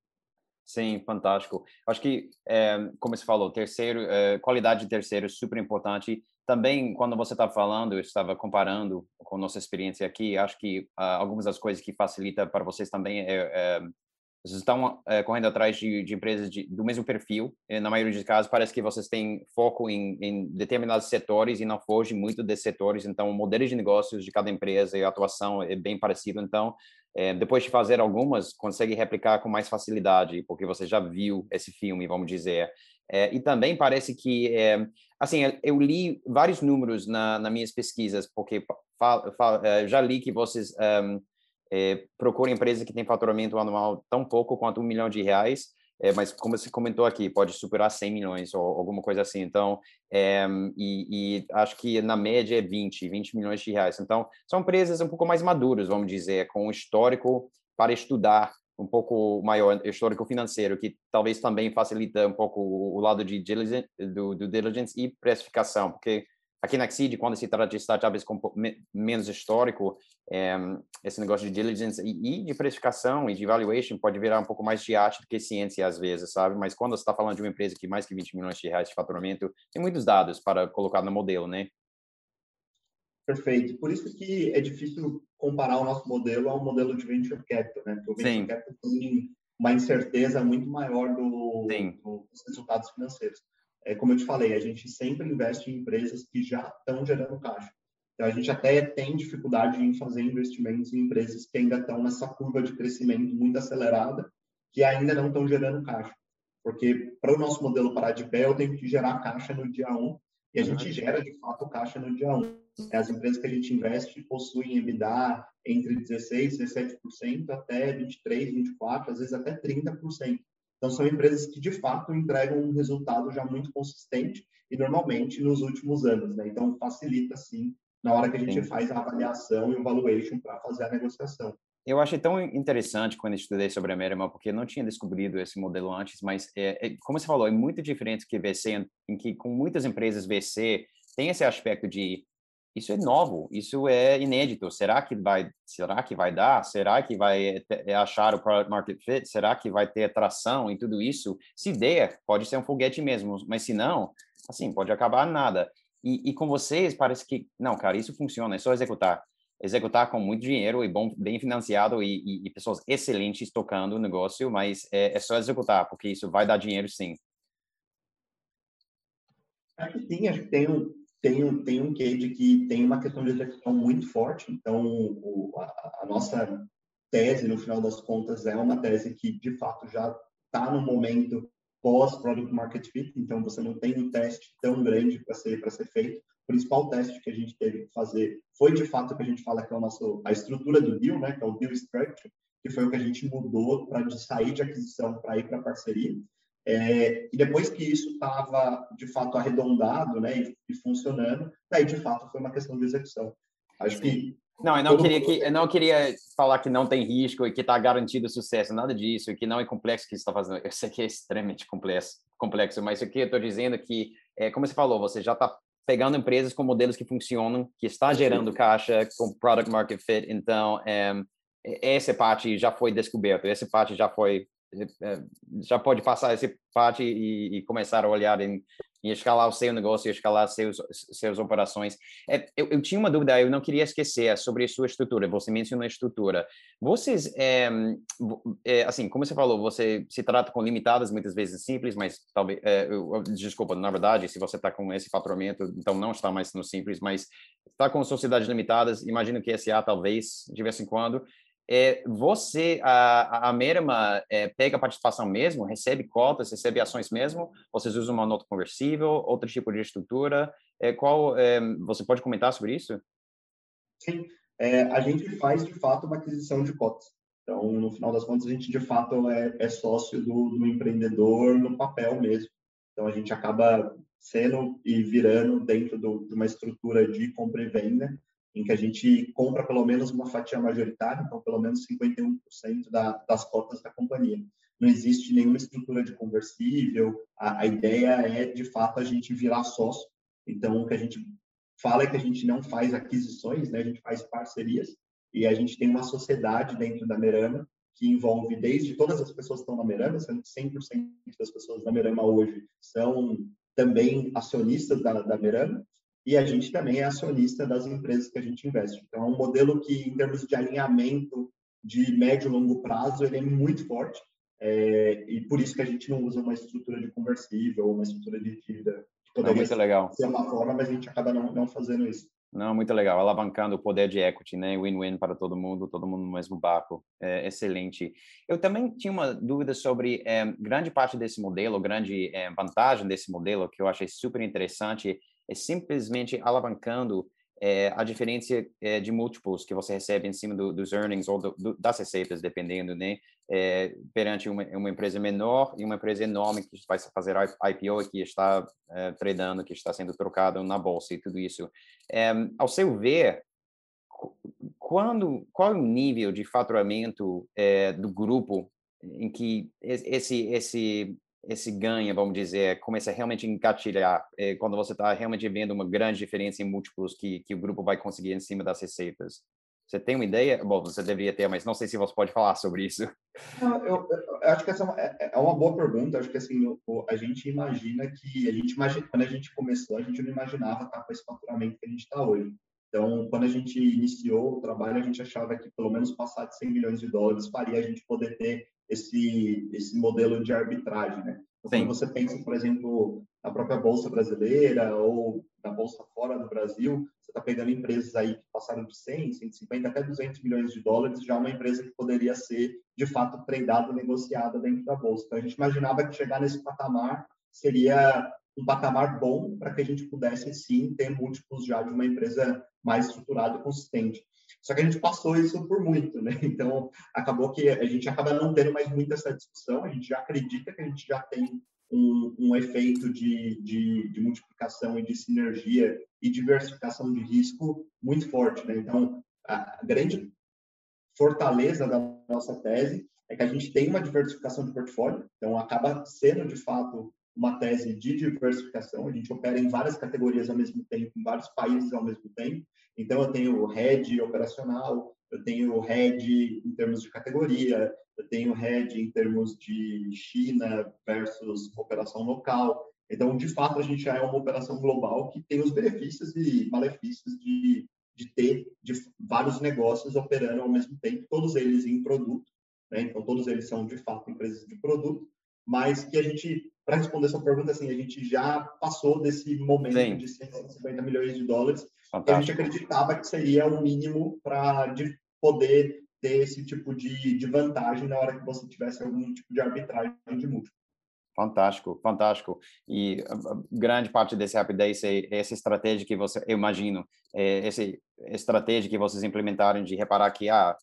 Speaker 2: Sim, fantástico. Acho que, é, como você falou, terceiro, é, qualidade de terceiro é super importante. Também, quando você está falando, eu estava comparando com nossa experiência aqui, acho que ah, algumas das coisas que facilita para vocês também é, é vocês estão é, correndo atrás de, de empresas de, do mesmo perfil. Na maioria dos casos, parece que vocês têm foco em, em, determinados setores e não fogem muito desses setores. Então, o modelo de negócios de cada empresa e a atuação é bem parecido. Então, é, depois de fazer algumas, consegue replicar com mais facilidade, porque você já viu esse filme, vamos dizer. É, e também parece que, é, assim, eu li vários números na, nas minhas pesquisas, porque fa, já li que vocês é, procura empresa que tem faturamento anual tão pouco quanto um milhão de reais, é, mas como você comentou aqui, pode superar 100 milhões ou alguma coisa assim. Então, é, e, e, acho que na média é 20, 20 milhões de reais. Então, são empresas um pouco mais maduras, vamos dizer, com um histórico para estudar um pouco maior, histórico financeiro, que talvez também facilita um pouco o lado de diligence, do, do diligence e precificação, porque aqui na Exceed, quando se trata de startups com menos histórico, é, esse negócio de diligence e, e, de precificação e de valuation pode virar um pouco mais de arte do que ciência às vezes, sabe? Mas quando você está falando de uma empresa que mais que 20 milhões de reais de faturamento, tem muitos dados para colocar no modelo, né?
Speaker 1: Perfeito. Por isso que é difícil comparar o nosso modelo ao modelo de venture capital, né? Porque o venture Sim. capital tem uma incerteza muito maior do, do, dos resultados financeiros é, como eu te falei, a gente sempre investe em empresas que já estão gerando caixa. Então, a gente até tem dificuldade em fazer investimentos em empresas que ainda estão nessa curva de crescimento muito acelerada, que ainda não estão gerando caixa. Porque para o nosso modelo parar de pé, eu tenho que gerar caixa no dia 1, e a gente gera, de fato, caixa no dia 1. As empresas que a gente investe possuem EBITDA entre 16% e 17% até 23%, 24%, às vezes até 30%. Então, são empresas que, de fato, entregam um resultado já muito consistente e, normalmente, nos últimos anos. Né? Então, facilita, sim, na hora que a gente sim. faz a avaliação e o valuation para fazer a negociação.
Speaker 2: Eu achei tão interessante quando estudei sobre a Merriman, porque eu não tinha descobrido esse modelo antes, mas, é, é, como você falou, é muito diferente que VC, em que com muitas empresas VC tem esse aspecto de isso é novo, isso é inédito. Será que vai, será que vai dar? Será que vai eh, achar o product market fit? Será que vai ter atração e tudo isso? Se der, pode ser um foguete mesmo, mas se não, assim, pode acabar nada. E, e com vocês parece que não, cara, isso funciona, é só executar. Executar com muito dinheiro e bom, bem financiado e, e, e pessoas excelentes tocando o negócio, mas é, é só executar, porque isso vai dar dinheiro sim.
Speaker 1: Acho que sim, acho que tem um, tem, tem um quê de que tem uma questão de execução muito forte, então o, a, a, nossa tese, no final das contas, é uma tese que, de fato, já está no momento pós-product market fit, então você não tem um teste tão grande para ser, ser feito. O principal teste que a gente teve que fazer foi, de fato, o que a gente fala que é o nosso, a estrutura do deal, né, que é o deal structure, que foi o que a gente mudou para sair de aquisição para ir para parceria. É, e depois que isso estava, de fato, arredondado né, e, e, funcionando, daí, de fato, foi uma questão de execução. Acho que...
Speaker 2: Não, eu não, queria que, eu não queria falar que não tem risco e que está garantido sucesso, nada disso, e que não é complexo que você está fazendo. Eu sei que é extremamente complexo, complexo mas o que eu estou dizendo é que, é, como você falou, você já está pegando empresas com modelos que funcionam, que está gerando caixa com product market fit, então é, essa parte já foi descoberta, essa parte já foi já pode passar essa parte e, e começar a olhar em, em, escalar o seu negócio, escalar seus suas operações. É, eu, eu, tinha uma dúvida, eu não queria esquecer sobre a sua estrutura. Você mencionou a estrutura. Vocês, é, é, assim, como você falou, você se trata com limitadas, muitas vezes simples, mas talvez, é, desculpa, na verdade, se você está com esse faturamento, então não está mais no simples, mas está com sociedades limitadas. Imagino que SA talvez de vez em quando é, você, a, a Merma, é, pega participação mesmo, recebe cotas, recebe ações mesmo? Vocês usam uma nota conversível, outro tipo de estrutura? É, qual, é, você pode comentar sobre isso?
Speaker 1: Sim, é, a gente faz, de fato, uma aquisição de cotas. Então, no final das contas, a gente, de fato, é, é sócio do, do empreendedor no papel mesmo. Então, a gente acaba sendo e virando dentro do, de uma estrutura de compra e venda, em que a gente compra pelo menos uma fatia majoritária, então pelo menos 51% da, das cotas da companhia. Não existe nenhuma estrutura de conversível, a, a, ideia é, de fato, a gente virar sócio. Então, o que a gente fala é que a gente não faz aquisições, né? a gente faz parcerias, e a gente tem uma sociedade dentro da Merama que envolve desde todas as pessoas que estão na Merama, sendo que 100% das pessoas da Merama hoje são também acionistas da, da Merama, e a gente também é acionista das empresas que a gente investe. Então, é um modelo que, em termos de alinhamento de médio e longo prazo, ele é muito forte, é, e por isso que a gente não usa uma estrutura de conversível ou uma estrutura de dívida, que
Speaker 2: poderia
Speaker 1: muito
Speaker 2: legal.
Speaker 1: ser uma forma, mas a gente acaba não, não fazendo isso.
Speaker 2: Não, muito legal, alavancando o poder de equity, né? Win-win para todo mundo, todo mundo no mesmo barco. É, excelente. Eu também tinha uma dúvida sobre é, grande parte desse modelo, grande é, vantagem desse modelo, que eu achei super interessante, é simplesmente alavancando é, a diferença é, de múltiplos que você recebe em cima do, dos earnings ou do, do, das receitas, dependendo, né? É, perante uma, uma, empresa menor e uma empresa enorme que vai fazer IPO que está é, tradando, que está sendo trocado na bolsa e tudo isso. ao seu ver, quando, qual é o nível de faturamento do grupo em que esse, esse esse ganha, vamos dizer, começa a realmente engatilhar é, quando você está realmente vendo uma grande diferença em múltiplos que, que o grupo vai conseguir em cima das receitas? Você tem uma ideia? Bom, você deveria ter, mas não sei se você pode falar sobre isso.
Speaker 1: Não, eu, eu, acho que essa é uma, é, é uma boa pergunta. Acho que assim, a gente imagina que a gente imagina, quando a gente começou, a gente não imaginava estar com esse faturamento que a gente está hoje. Então, quando a gente iniciou o trabalho, a gente achava que pelo menos passar de 100 milhões de dólares faria a gente poder ter esse, esse modelo de arbitragem, né? Então, quando você pensa, por exemplo, na própria Bolsa Brasileira ou na Bolsa fora do Brasil, você está pegando empresas aí que passaram de 100, 150, até 200 milhões de dólares, já uma empresa que poderia ser, de fato, tradada, negociada dentro da Bolsa. Então, a gente imaginava que chegar nesse patamar seria um patamar bom para que a gente pudesse, sim, ter múltiplos já de uma empresa mais estruturada e consistente. Só que a gente passou isso por muito, né? Então, acabou que a gente acaba não tendo mais muita essa discussão, a gente já acredita que a gente já tem um, um efeito de, de, de, multiplicação e de sinergia e diversificação de risco muito forte, né? Então, a grande fortaleza da nossa tese é que a gente tem uma diversificação de portfólio, então acaba sendo, de fato, uma tese de diversificação. A gente opera em várias categorias ao mesmo tempo, em vários países ao mesmo tempo. Então, eu tenho head operacional, eu tenho head em termos de categoria, eu tenho head em termos de China versus operação local. Então, de fato, a gente já é uma operação global que tem os benefícios e malefícios de, de ter de vários negócios operando ao mesmo tempo, todos eles em produto. Né? Então, todos eles são, de fato, empresas de produto, mas que a gente, para responder essa pergunta, assim, a gente já passou desse momento Sim. de 150 milhões de dólares Fantástico. a gente acreditava que seria o mínimo para poder ter esse tipo de, de vantagem na hora que você tivesse algum tipo de arbitragem de múltiplo.
Speaker 2: Fantástico, fantástico. E grande parte desse rapidez é essa estratégia que você, eu imagino, é essa estratégia que vocês implementaram de reparar que ah,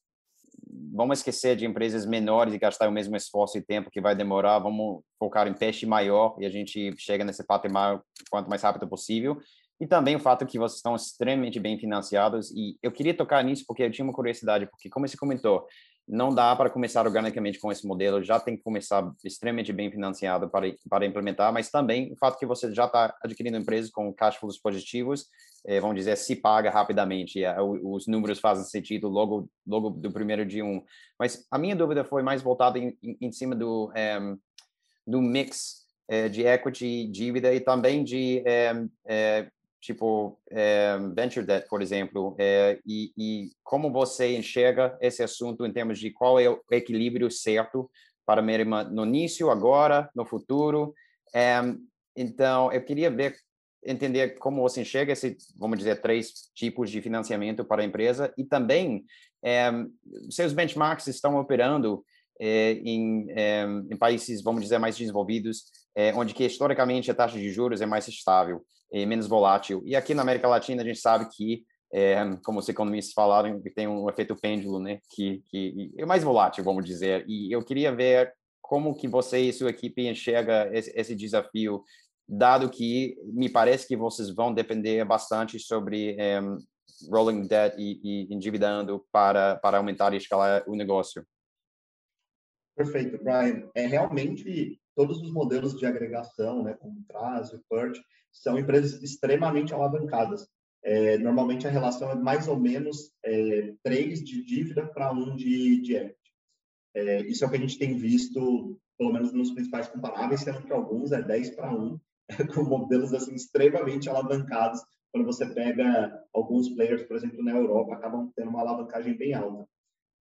Speaker 2: vamos esquecer de empresas menores e gastar o mesmo esforço e tempo que vai demorar, vamos focar em peixe maior e a gente chega nesse patamar quanto mais rápido possível. E também o fato que vocês estão extremamente bem financiados e eu queria tocar nisso porque eu tinha uma curiosidade, porque como você comentou, não dá para começar organicamente com esse modelo, já tem que começar extremamente bem financiado para, para implementar, mas também o fato que você já está adquirindo empresas com cash flows positivos, é, vamos dizer, se paga rapidamente, é, os números fazem sentido logo, logo do primeiro dia um. Mas a minha dúvida foi mais voltada em, em, em cima do, é, do mix de equity, dívida e também de tipo é, venture debt, por exemplo, é, e, e, como você enxerga esse assunto em termos de qual é o equilíbrio certo para Merima no início, agora, no futuro. É, então, eu queria ver, entender como você enxerga esse, vamos dizer, três tipos de financiamento para a empresa e também seus benchmarks estão operando em, em países, vamos dizer, mais desenvolvidos, onde que historicamente a taxa de juros é mais estável e menos volátil. E aqui na América Latina a gente sabe que, é, como os economistas falaram, tem um efeito pêndulo, né, que, que é mais volátil, vamos dizer. E eu queria ver como que você e sua equipe enxerga esse, esse desafio, dado que me parece que vocês vão depender bastante sobre é, rolling debt e, e endividando para, para aumentar e escalar o negócio.
Speaker 1: Perfeito, Brian. É realmente todos os modelos de agregação, né, como Traz, o Purge, são empresas extremamente alavancadas. É, normalmente a relação é mais ou menos é, 3 de dívida para 1 de, de equity. É, isso é o que a gente tem visto, pelo menos nos principais comparáveis, sendo que alguns é 10 para 1, com modelos assim extremamente alavancados. Quando você pega alguns players, por exemplo, na Europa, acabam tendo uma alavancagem bem alta.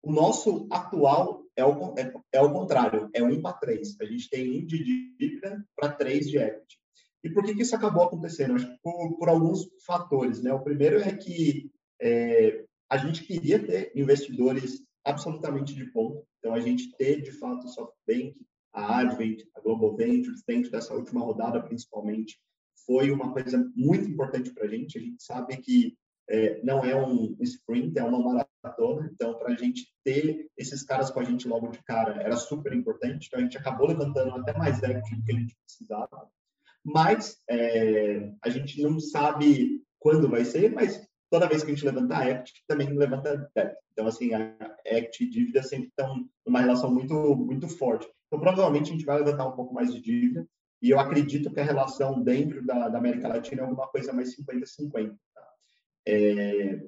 Speaker 1: O nosso atual é o, é, é o contrário, é 1 para 3. A gente tem 1 de dívida para 3 de equity. E por que, que isso acabou acontecendo? Acho que por, por alguns fatores. Né? O primeiro é que é, a gente queria ter investidores absolutamente de ponta. Então, a gente ter, de fato, o SoftBank, a Advent, a Global Ventures, dentro dessa última rodada, principalmente, foi uma coisa muito importante para a gente. A gente sabe que é, não é um sprint, é uma maratona. Então, para a gente ter esses caras com a gente logo de cara era super importante. Então, a gente acabou levantando até mais equity do que a gente precisava mas é, a gente não sabe quando vai ser, mas toda vez que a gente levanta a equity, também levanta debt. Então, assim, a equity e dívida sempre estão numa relação muito, muito forte. Então, provavelmente, a gente vai levantar um pouco mais de dívida, e eu acredito que a relação dentro da, da América Latina é alguma coisa mais 50-50. Tá? É,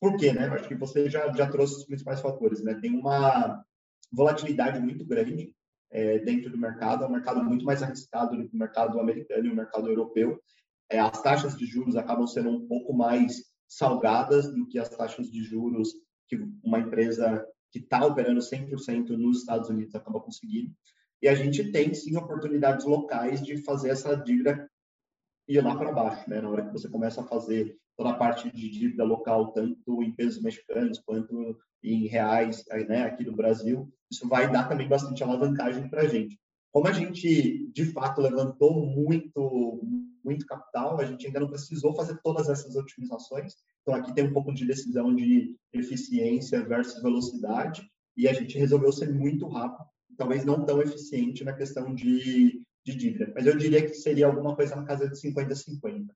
Speaker 1: por quê, né? Acho que você já, já trouxe os principais fatores, né? Tem uma volatilidade muito grande é, dentro do mercado, é um mercado muito mais arriscado do que o mercado americano e o mercado europeu. É, as taxas de juros acabam sendo um pouco mais salgadas do que as taxas de juros que uma empresa que está operando 100% nos Estados Unidos acaba conseguindo. E a gente tem, sim, oportunidades locais de fazer essa dívida ir lá para baixo, né? Na hora que você começa a fazer toda a parte de dívida local, tanto em pesos mexicanos quanto em reais, né, aqui no Brasil, isso vai dar também bastante alavancagem para a gente. Como a gente, de fato, levantou muito, muito capital, a gente ainda não precisou fazer todas essas otimizações. Então, aqui tem um pouco de decisão de eficiência versus velocidade, e a gente resolveu ser muito rápido, talvez não tão eficiente na questão de, de dívida. Mas eu diria que seria alguma coisa na casa de 50-50.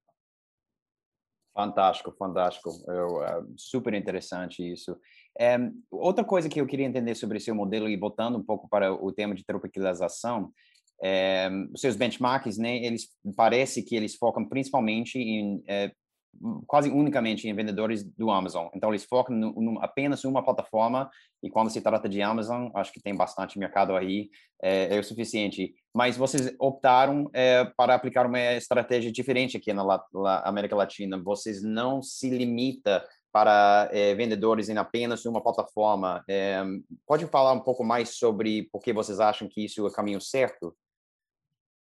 Speaker 2: Fantástico, fantástico. Eu, é super interessante isso. É, outra coisa que eu queria entender sobre seu modelo e voltando um pouco para o tema de tropicalização, é, seus benchmarks, né, eles parece que eles focam principalmente em é, quase unicamente em vendedores do Amazon. Então eles focam no, no, apenas uma plataforma e quando se trata de Amazon, acho que tem bastante mercado aí, é, é o suficiente. Mas vocês optaram é, para aplicar uma estratégia diferente aqui na, na América Latina. Vocês não se limita para é, vendedores em apenas uma plataforma. É, pode falar um pouco mais sobre por que vocês acham que isso é o caminho certo?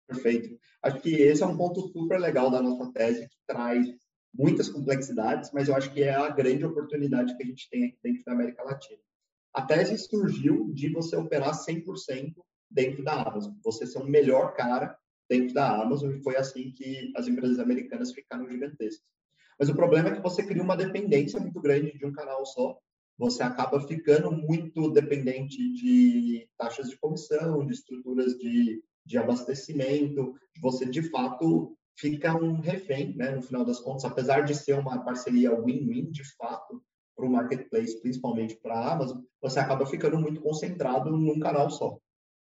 Speaker 1: Perfeito. Acho que esse é um ponto super legal da nossa tese, que traz muitas complexidades, mas eu acho que é a grande oportunidade que a gente tem aqui dentro da América Latina. A tese surgiu de você operar 100% dentro da Amazon, você ser o melhor cara dentro da Amazon, e foi assim que as empresas americanas ficaram gigantescas. Mas o problema é que você cria uma dependência muito grande de um canal só você acaba ficando muito dependente de taxas de comissão, de estruturas de, de abastecimento, você de fato fica um refém, né, no final das contas, apesar de ser uma parceria win-win de fato para o marketplace, principalmente para a Amazon, você acaba ficando muito concentrado num canal só.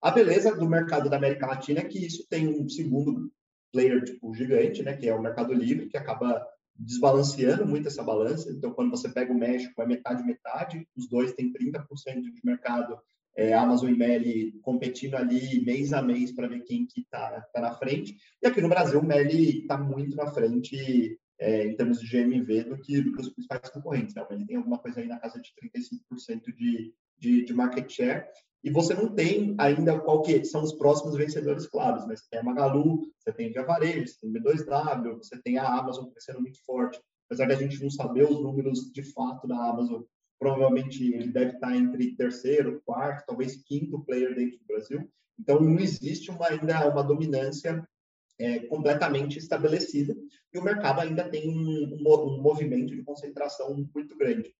Speaker 1: A beleza do mercado da América Latina é que isso tem um segundo player tipo gigante, né, que é o Mercado Livre, que acaba desbalanceando muito essa balança. Então, quando você pega o México, é metade metade, os dois têm 30% de mercado, é, Amazon e Meli competindo ali mês a mês para ver quem que está tá na frente. E aqui no Brasil, o Meli está muito na frente é, em termos de GMV do que os principais concorrentes. Né? Meli tem alguma coisa aí na casa de 35% de, de, de market share e você não tem ainda qual que são os próximos vencedores claros? Você tem a Magalu, você tem Via Varejo, você tem B2W, você tem a Amazon crescendo muito forte. Apesar de a gente não saber os números de fato da Amazon, provavelmente ele deve estar entre terceiro, quarto, talvez quinto player dentro do Brasil. Então, não existe uma, ainda uma dominância é, completamente estabelecida e o mercado ainda tem um, um, um movimento de concentração muito grande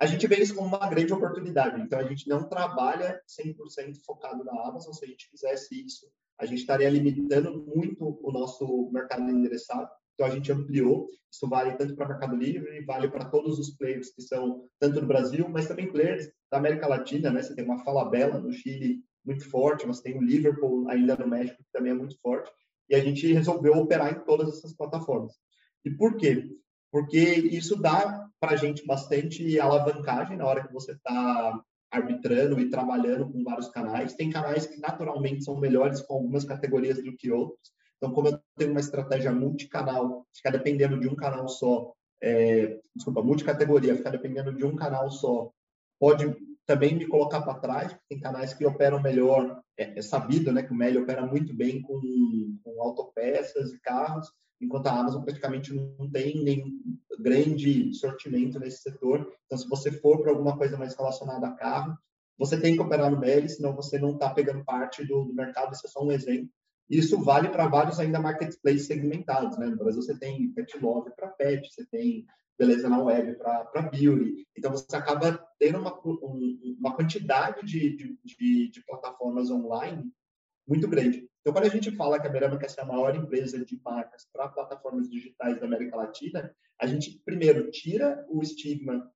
Speaker 1: a gente vê isso como uma grande oportunidade. Então, a gente não trabalha 100% focado na Amazon. Se a gente fizesse isso, a gente estaria limitando muito o nosso mercado endereçado. Então, a gente ampliou. Isso vale tanto para Mercado Livre, vale para todos os players que são tanto no Brasil, mas também players da América Latina. Né? Você tem uma Falabella no Chile muito forte, você tem o Liverpool ainda no México, que também é muito forte. E a gente resolveu operar em todas essas plataformas. E por quê? Porque isso dá para a gente bastante alavancagem na hora que você está arbitrando e trabalhando com vários canais. Tem canais que naturalmente são melhores com algumas categorias do que outros. Então, como eu tenho uma estratégia multicanal, ficar dependendo de um canal só, é, desculpa, multicategoria, ficar dependendo de um canal só, pode também me colocar para trás, tem canais que operam melhor, é, é, sabido né, que o Meli opera muito bem com, com autopeças e carros, enquanto a Amazon praticamente não tem nenhum grande sortimento nesse setor. Então, se você for para alguma coisa mais relacionada a carro, você tem que operar no Meli, senão você não está pegando parte do, do, mercado. Isso é só um exemplo. Isso vale para vários ainda marketplaces segmentados. Né? No Brasil, você tem Pet Love para pet, você tem beleza na web para beauty. Então, você acaba tendo uma, um, uma quantidade de, de, de, de plataformas online muito grande. Então, quando a gente fala que a Berama quer ser a maior empresa de marcas para plataformas digitais da América Latina, a gente primeiro tira o estigma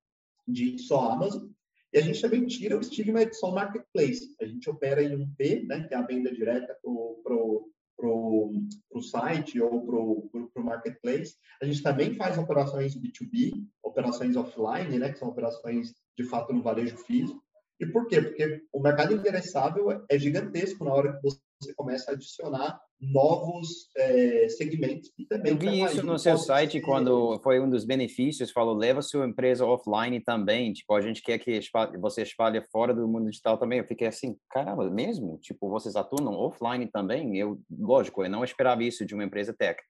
Speaker 1: de só Amazon e a gente também tira o estigma de só marketplace. A gente opera em um P, né, que é a venda direta para o site ou para o marketplace. A gente também faz operações B2B, operações offline, né, que são operações de fato no varejo físico. E por quê? Porque o mercado endereçável é gigantesco na hora que você começa a adicionar novos é, segmentos
Speaker 2: e também. Eu vi isso no seu site quando foi um dos benefícios, falou leva sua empresa offline também, tipo a gente quer que você espalhe fora do mundo digital também. Eu fiquei assim, caramba, mesmo? Tipo vocês atuam offline também? Eu, lógico, eu não esperava isso de uma empresa tech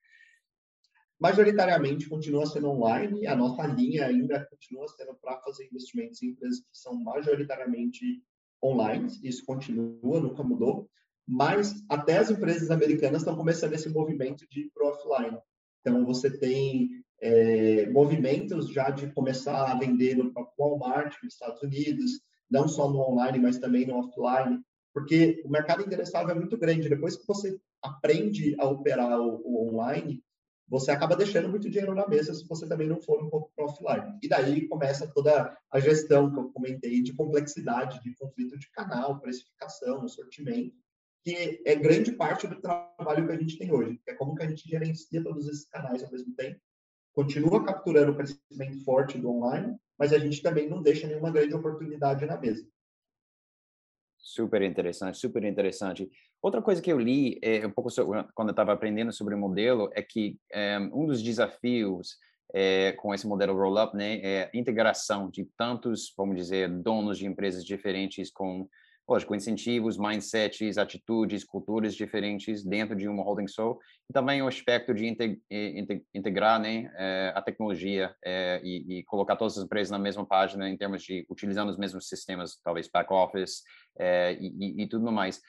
Speaker 1: majoritariamente continua sendo online, a nossa linha ainda continua sendo para fazer investimentos em empresas que são majoritariamente online, isso continua, nunca mudou, mas até as empresas americanas estão começando esse movimento de ir para offline. Então, você tem é, movimentos já de começar a vender no Walmart, nos Estados Unidos, não só no online, mas também no offline, porque o mercado endereçável é muito grande. Depois que você aprende a operar o, o online, você acaba deixando muito dinheiro na mesa se você também não for um pouco para offline. E daí começa toda a gestão que eu comentei de complexidade, de conflito de canal, precificação, sortimento, que é grande parte do trabalho que a gente tem hoje, que é como que a gente gerencia todos esses canais ao mesmo tempo, continua capturando o crescimento forte do online, mas a gente também não deixa nenhuma grande oportunidade na mesa.
Speaker 2: Super interessante, super interessante. Outra coisa que eu li é, um pouco sobre, quando eu estava aprendendo sobre o modelo é que é, um dos desafios é, com esse modelo roll-up né, é a integração de tantos, vamos dizer, donos de empresas diferentes com lógico, incentivos, mindsets, atitudes, culturas diferentes dentro de uma holding so, e também o aspecto de integrar né, eh, a tecnologia é, e, e, colocar todas as empresas na mesma página em termos de utilizando os mesmos sistemas, talvez back office é, e, e, tudo mais.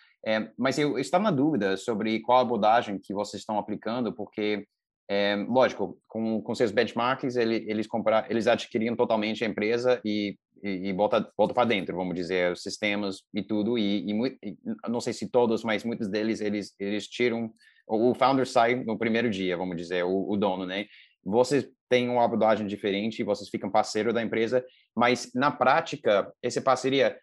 Speaker 2: Mas eu estava na dúvida sobre qual abordagem que vocês estão aplicando, porque é, lógico, com, com seus benchmarks, ele, eles comprar, eles adquiriam totalmente a empresa e e, e bota para dentro, vamos dizer, os sistemas e tudo e, e, e, não sei se todos, mas muitos deles eles eles tiram o founder sai no primeiro dia, vamos dizer, o, o dono, né? Vocês têm uma abordagem diferente, vocês ficam parceiro da empresa, mas na prática essa parceria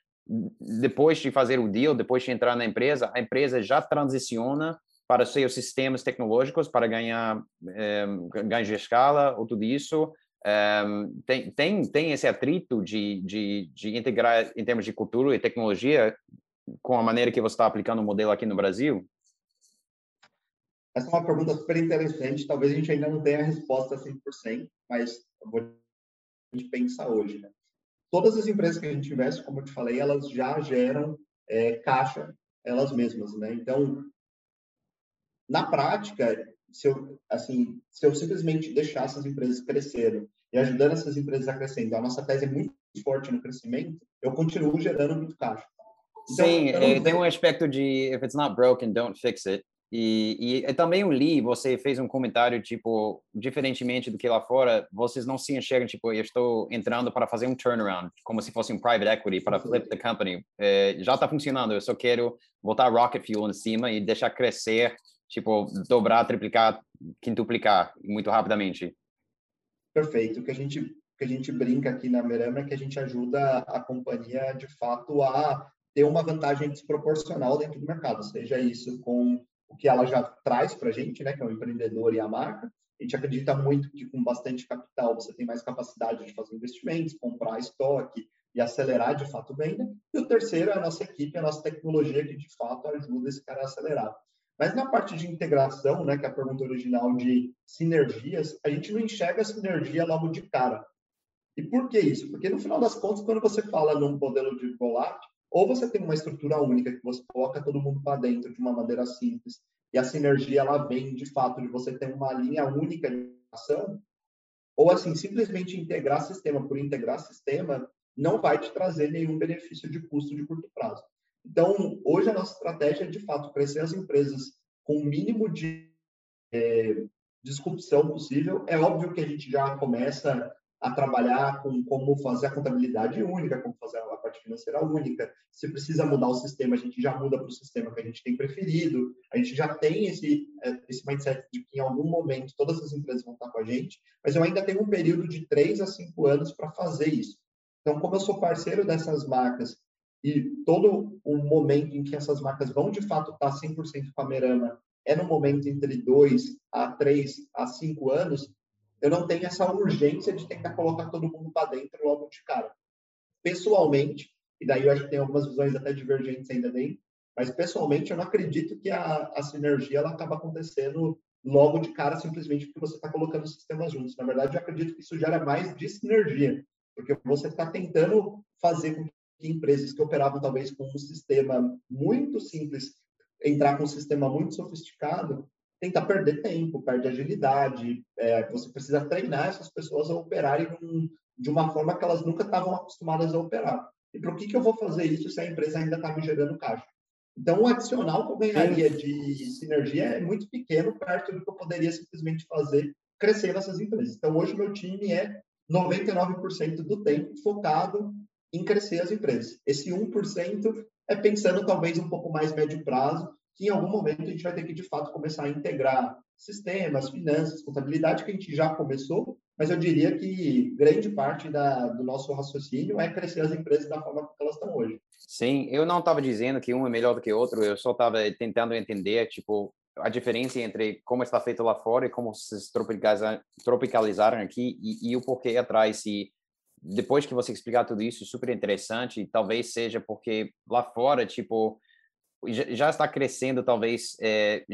Speaker 2: depois de fazer o deal, depois de entrar na empresa, a empresa já transiciona para seus sistemas tecnológicos para ganhar é, ganho de escala ou tudo isso é, tem, tem tem esse atrito de, de, de integrar em termos de cultura e tecnologia com a maneira que você está aplicando o modelo aqui no Brasil?
Speaker 1: Essa é uma pergunta super interessante. Talvez a gente ainda não tenha a resposta 100% mas a gente pensar hoje né? todas as empresas que a gente investe como eu te falei elas já geram é, caixa elas mesmas né? Então na prática, se eu, assim, se eu simplesmente deixar essas empresas crescerem e ajudando essas empresas a crescer, então a nossa tese é muito forte no crescimento, eu continuo gerando muito caixa.
Speaker 2: Então, Sim, é, tem um aspecto de if it's not broken, don't fix it. E, e, também o Lee, você fez um comentário, tipo, diferentemente do que lá fora, vocês não se enxergam, tipo, eu estou entrando para fazer um turnaround, como se fosse um private equity, para flip the company. É, já está funcionando, eu só quero botar rocket fuel em cima e deixar crescer tipo, dobrar, triplicar, quintuplicar muito rapidamente.
Speaker 1: Perfeito. O que a gente, que a gente brinca aqui na Merama é que a gente ajuda a companhia, de fato, a ter uma vantagem desproporcional dentro do mercado, seja isso com o que ela já traz para a gente, né, que é o empreendedor e a marca. A gente acredita muito que com bastante capital você tem mais capacidade de fazer investimentos, comprar estoque e acelerar de fato venda. E o terceiro é a nossa equipe, a nossa tecnologia que de fato ajuda esse cara a acelerar. Mas na parte de integração, né, que é a pergunta original de sinergias, a gente não enxerga a sinergia logo de cara. E por que isso? Porque no final das contas, quando você fala num modelo de roll-up, ou você tem uma estrutura única que você coloca todo mundo para dentro de uma maneira simples, e a sinergia ela vem de fato de você ter uma linha única de ação, ou assim, simplesmente integrar sistema por integrar sistema não vai te trazer nenhum benefício de custo de curto prazo. Então, hoje a nossa estratégia é, de fato, crescer as empresas com o mínimo de é, disrupção possível. É óbvio que a gente já começa a trabalhar com como fazer a contabilidade única, como fazer a parte financeira única. Se precisa mudar o sistema, a gente já muda para o sistema que a gente tem preferido. A gente já tem esse, é, esse mindset de que em algum momento todas as empresas vão estar com a gente, mas eu ainda tenho um período de três a cinco anos para fazer isso. Então, como eu sou parceiro dessas marcas e todo o momento em que essas marcas vão de fato estar 100% com a Merama é no momento entre dois a três a cinco anos, eu não tenho essa urgência de tentar colocar todo mundo para dentro logo de cara. Pessoalmente, e daí eu acho que tem algumas visões até divergentes ainda dentro, mas pessoalmente eu não acredito que a, a sinergia ela acaba acontecendo logo de cara simplesmente porque você está colocando sistemas juntos. Na verdade, eu acredito que isso gera mais de sinergia, porque você está tentando fazer com que empresas que operavam talvez com um sistema muito simples, entrar com um sistema muito sofisticado, tentar perder tempo, perde agilidade. É, você precisa treinar essas pessoas a operarem de uma forma que elas nunca estavam acostumadas a operar. E para o que, que eu vou fazer isso se a empresa ainda está me gerando caixa? Então, o adicional que eu ganharia de sinergia é muito pequeno perto do que eu poderia simplesmente fazer crescer nessas empresas. Então, hoje, meu time é 99% do tempo focado em crescer as empresas. Esse 1% é pensando talvez um pouco mais médio prazo, que em algum momento a gente vai ter que, de fato, começar a integrar sistemas, finanças, contabilidade, que a gente já começou, mas eu diria que grande parte da, do nosso raciocínio é crescer as empresas da forma que elas estão hoje.
Speaker 2: Sim, eu não estava dizendo que um é melhor do que o outro, eu só estava tentando entender, tipo, a diferença entre como está feito lá fora e como se tropicalizaram aqui e, e o porquê atrás se depois que você explicar tudo isso, super interessante, talvez seja porque lá fora, tipo, já está crescendo, talvez, é,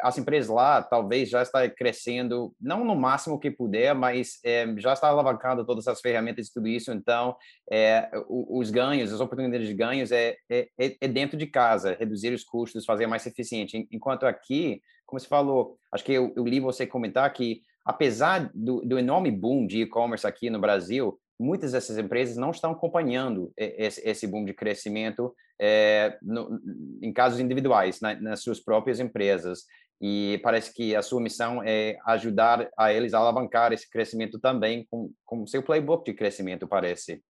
Speaker 2: as empresas lá, talvez já está crescendo, não no máximo que puder, mas é, já está alavancando todas as ferramentas e tudo isso, então, é, os ganhos, as oportunidades de ganhos é, é, é, dentro de casa, reduzir os custos, fazer mais eficiente, enquanto aqui, como você falou, acho que eu, eu li você comentar que, apesar do, do enorme boom de e-commerce aqui no Brasil, muitas dessas empresas não estão acompanhando esse, boom de crescimento é, no, em casos individuais, na, nas suas próprias empresas. E parece que a sua missão é ajudar a eles a alavancar esse crescimento também com, com seu playbook de crescimento, parece.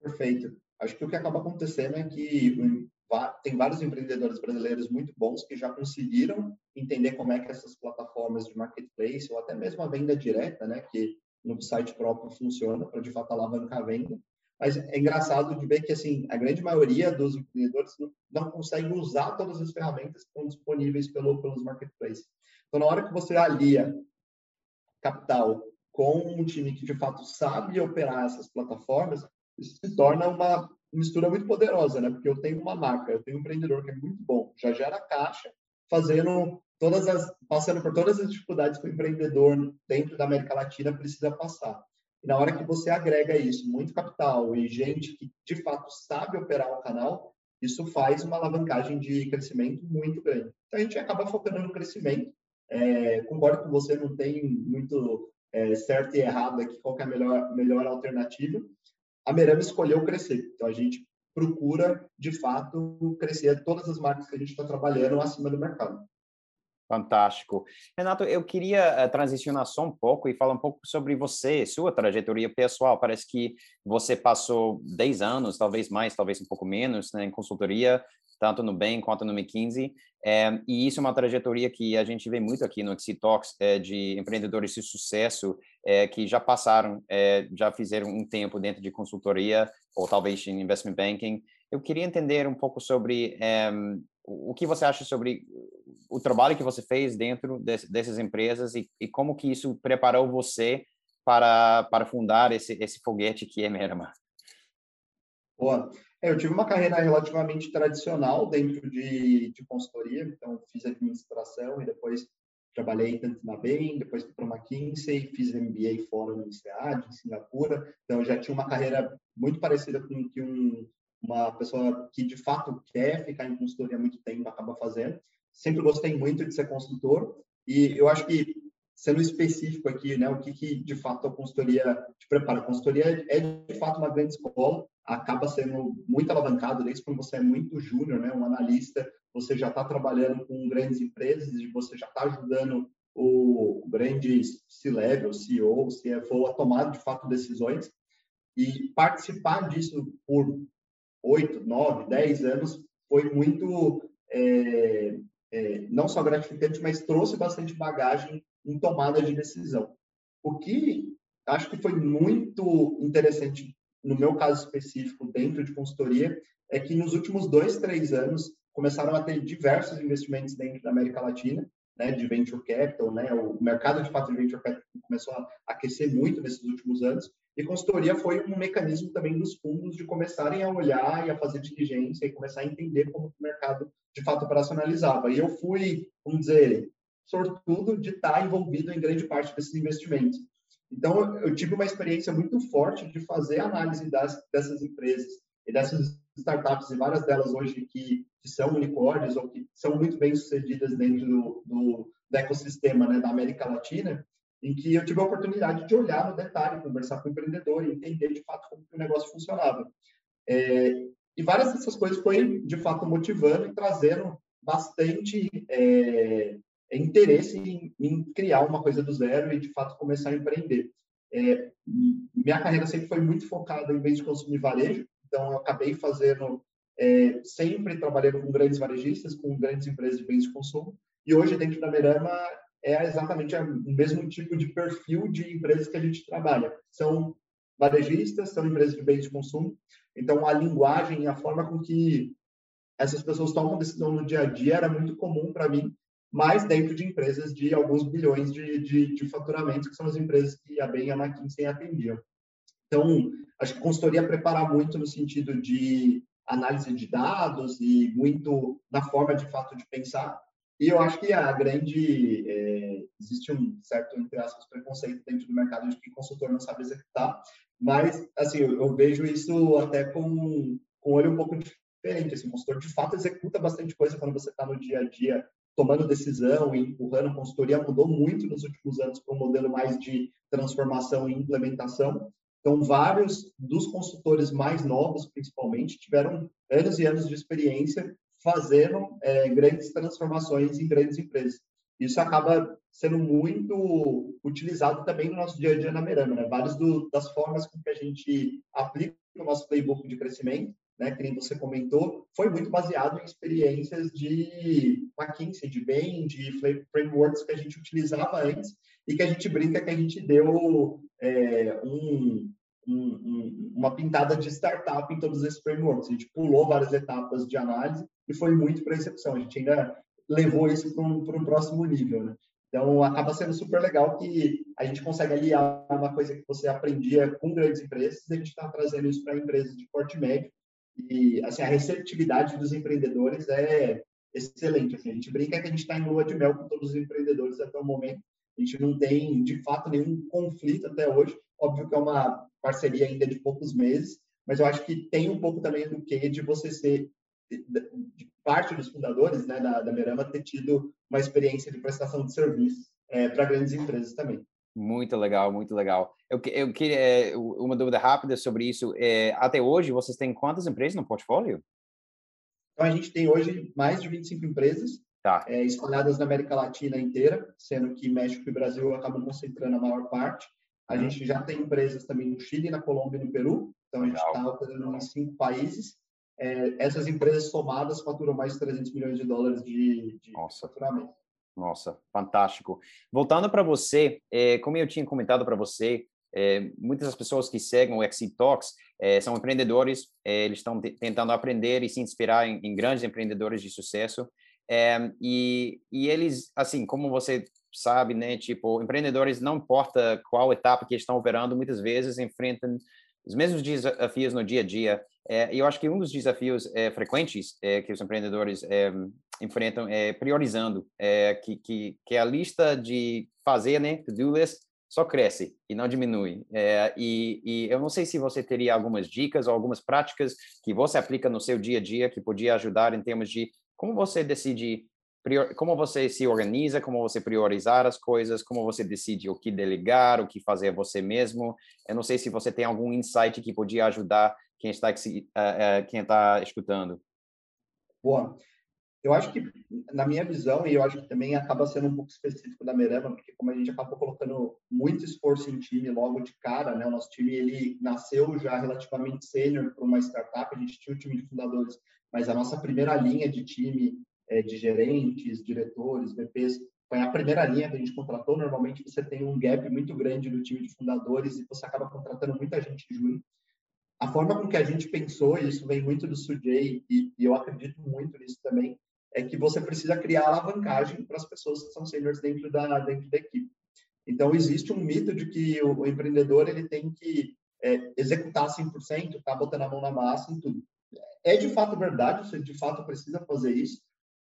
Speaker 1: Perfeito. Acho que o que acaba acontecendo é que tem vários empreendedores brasileiros muito bons que já conseguiram entender como é que essas plataformas de marketplace ou até mesmo a venda direta, né, que no site próprio funciona para de fato alavancar a venda. Mas é engraçado de ver que assim a grande maioria dos empreendedores não, não consegue usar todas as ferramentas que estão disponíveis pelo, pelos marketplaces. Então, na hora que você alia capital com um time que de fato sabe operar essas plataformas, isso se torna uma mistura muito poderosa, né? Porque eu tenho uma marca, eu tenho um empreendedor que é muito bom, já gera caixa, fazendo todas as, passando por todas as dificuldades que o empreendedor dentro da América Latina precisa passar. E na hora que você agrega isso, muito capital e gente que de fato sabe operar o canal, isso faz uma alavancagem de crescimento muito grande. Então a gente acaba focando no crescimento. É, concordo com você, não tem muito é, certo e errado aqui, qual é a melhor, melhor alternativa a Merama escolheu crescer. Então, a gente procura, de fato, crescer todas as marcas que a gente está trabalhando acima do mercado.
Speaker 2: Fantástico. Renato, eu queria uh, transicionar só um pouco e falar um pouco sobre você, sua trajetória pessoal. Parece que você passou 10 anos, talvez mais, talvez um pouco menos, né, em consultoria, tanto no BEM quanto no McKinsey. É, e isso é uma trajetória que a gente vê muito aqui no Xitox, é, de empreendedores de sucesso é, que já passaram, é, já fizeram um tempo dentro de consultoria ou talvez em investment banking. Eu queria entender um pouco sobre é, o que você acha sobre o trabalho que você fez dentro de, dessas empresas e, e, como que isso preparou você para, para fundar esse, esse foguete que é Merama.
Speaker 1: Boa. É, eu tive uma carreira relativamente tradicional dentro de, de consultoria, então fiz administração e depois trabalhei tanto na Bain, depois fui para a McKinsey, fiz MBA fora no INSEAD, em Singapura, então já tinha uma carreira muito parecida com que um, uma pessoa que de fato quer ficar em consultoria há muito tempo acaba fazendo. Sempre gostei muito de ser consultor e eu acho que sendo específico aqui, né, o que, que de fato a consultoria te prepara. A consultoria é de fato uma grande escola, acaba sendo muito alavancado desde quando você é muito júnior, né, um analista, você já está trabalhando com grandes empresas você já está ajudando o grande C-level, CEO, CFO a tomar de fato decisões e participar disso por oito, nove, dez anos foi muito é, é, não só gratificante, mas trouxe bastante bagagem em tomada de decisão. O que acho que foi muito interessante no meu caso específico dentro de consultoria é que nos últimos dois, três anos começaram a ter diversos investimentos dentro da América Latina, né, de venture capital, né, o mercado de fato de venture capital começou a aquecer muito nesses últimos anos e consultoria foi um mecanismo também dos fundos de começarem a olhar e a fazer diligência e começar a entender como o mercado de fato operacionalizava. E eu fui, vamos dizer, sortudo de estar envolvido em grande parte desses investimentos. Então, eu tive uma experiência muito forte de fazer análise das, dessas empresas e dessas startups, e várias delas hoje que, que são unicórnios ou que são muito bem sucedidas dentro do, do, do ecossistema né, da América Latina, em que eu tive a oportunidade de olhar no detalhe, conversar com o empreendedor e entender de fato como o negócio funcionava. É, e várias dessas coisas foi de fato motivando e trazendo bastante é, interesse em, em, criar uma coisa do zero e de fato começar a empreender. É, minha carreira sempre foi muito focada em vez de consumir varejo, então eu acabei fazendo é, sempre trabalhando com grandes varejistas, com grandes empresas de bens de consumo, e hoje dentro da Merama é exatamente o mesmo tipo de perfil de empresas que a gente trabalha. São varejistas, são empresas de bens de consumo, então a linguagem e a forma com que essas pessoas tomam decisão no dia a dia era muito comum para mim mas dentro de empresas de alguns bilhões de, de, de faturamento, que são as empresas que a BEM e a McKinsey atendiam. Então, acho que consultoria prepara muito no sentido de análise de dados e muito na forma de fato de pensar. E eu acho que a grande é, existe um certo entre aspas preconceito dentro do mercado de que consultor não sabe executar, mas assim eu, eu vejo isso até com com olho um pouco diferente. Assim, o consultor de fato executa bastante coisa quando você está no dia a dia tomando decisão e empurrando consultoria mudou muito nos últimos anos para um modelo mais de transformação e implementação. Então, vários dos consultores mais novos, principalmente, tiveram anos e anos de experiência fazendo é, grandes transformações em grandes empresas. Isso acaba sendo muito utilizado também no nosso dia a dia na Merama. Né? Várias do, das formas com que a gente aplica o nosso playbook de crescimento, né, que nem você comentou, foi muito baseado em experiências de McKinsey, de Bain, de frameworks que a gente utilizava antes e que a gente brinca que a gente deu é, um, um, uma pintada de startup em todos esses frameworks. A gente pulou várias etapas de análise e foi muito para a execução. A gente ainda levou isso para um, um próximo nível, né? Então, acaba sendo super legal que a gente consegue aliar uma coisa que você aprendia com grandes empresas a gente está trazendo isso para empresas de porte médio. E, assim, a receptividade dos empreendedores é excelente. Assim, a gente brinca que a gente está em lua de mel com todos os empreendedores até o momento. A gente não tem, de fato, nenhum conflito até hoje. Óbvio que é uma parceria ainda de poucos meses, mas eu acho que tem um pouco também do que de você ser de, parte dos fundadores né, da, da Merama ter tido uma experiência de prestação de serviço é, para grandes empresas também.
Speaker 2: Muito legal, muito legal. Eu, eu queria é, uma dúvida rápida sobre isso. É, até hoje, vocês têm quantas empresas no portfólio?
Speaker 1: Então, a gente tem hoje mais de 25 empresas tá. é, espalhadas na América Latina inteira, sendo que México e Brasil acabam concentrando a maior parte. A uhum. gente já tem empresas também no Chile, na Colômbia e no Peru. Então, a gente está operando em cinco países. É, essas empresas somadas faturam mais de 300 milhões de dólares de, de
Speaker 2: Nossa.
Speaker 1: faturamento.
Speaker 2: Nossa, fantástico. Voltando para você, é, como eu tinha comentado para você, é, muitas das pessoas que seguem o Exit Talks é, são empreendedores, é, eles estão tentando aprender e se inspirar em, em grandes empreendedores de sucesso. É, e, e eles, assim, como você sabe, né, tipo, empreendedores, não importa qual etapa que estão operando, muitas vezes enfrentam os mesmos desafios no dia a dia. É, eu acho que um dos desafios é, frequentes é, que os empreendedores é, enfrentam é priorizando, é, que, que, que a lista de fazer, né, to-do list, só cresce e não diminui. É, e, e, eu não sei se você teria algumas dicas ou algumas práticas que você aplica no seu dia a dia que podia ajudar em termos de como você decide como você se organiza, como você priorizar as coisas, como você decide o que delegar, o que fazer você mesmo. Eu não sei se você tem algum insight que podia ajudar quem está uh, uh, quem está escutando.
Speaker 1: Boa. Eu acho que, na minha visão, e eu acho que também acaba sendo um pouco específico da Merama, porque como a gente acabou colocando muito esforço em time logo de cara, né? O nosso time, ele nasceu já relativamente sênior para uma startup, a gente tinha o time de fundadores, mas a nossa primeira linha de time é, de gerentes, diretores, VPs, foi a primeira linha que a gente contratou. Normalmente você tem um gap muito grande no time de fundadores e você acaba contratando muita gente junto. A forma com que a gente pensou, e isso vem muito do Sujay, e, e eu acredito muito nisso também, é que você precisa criar alavancagem para as pessoas que são seniors dentro da, dentro da equipe. Então, existe um mito de que o, o empreendedor ele tem que é, executar 100%, tá botando a mão na massa em tudo. É de fato verdade, você de fato precisa fazer isso,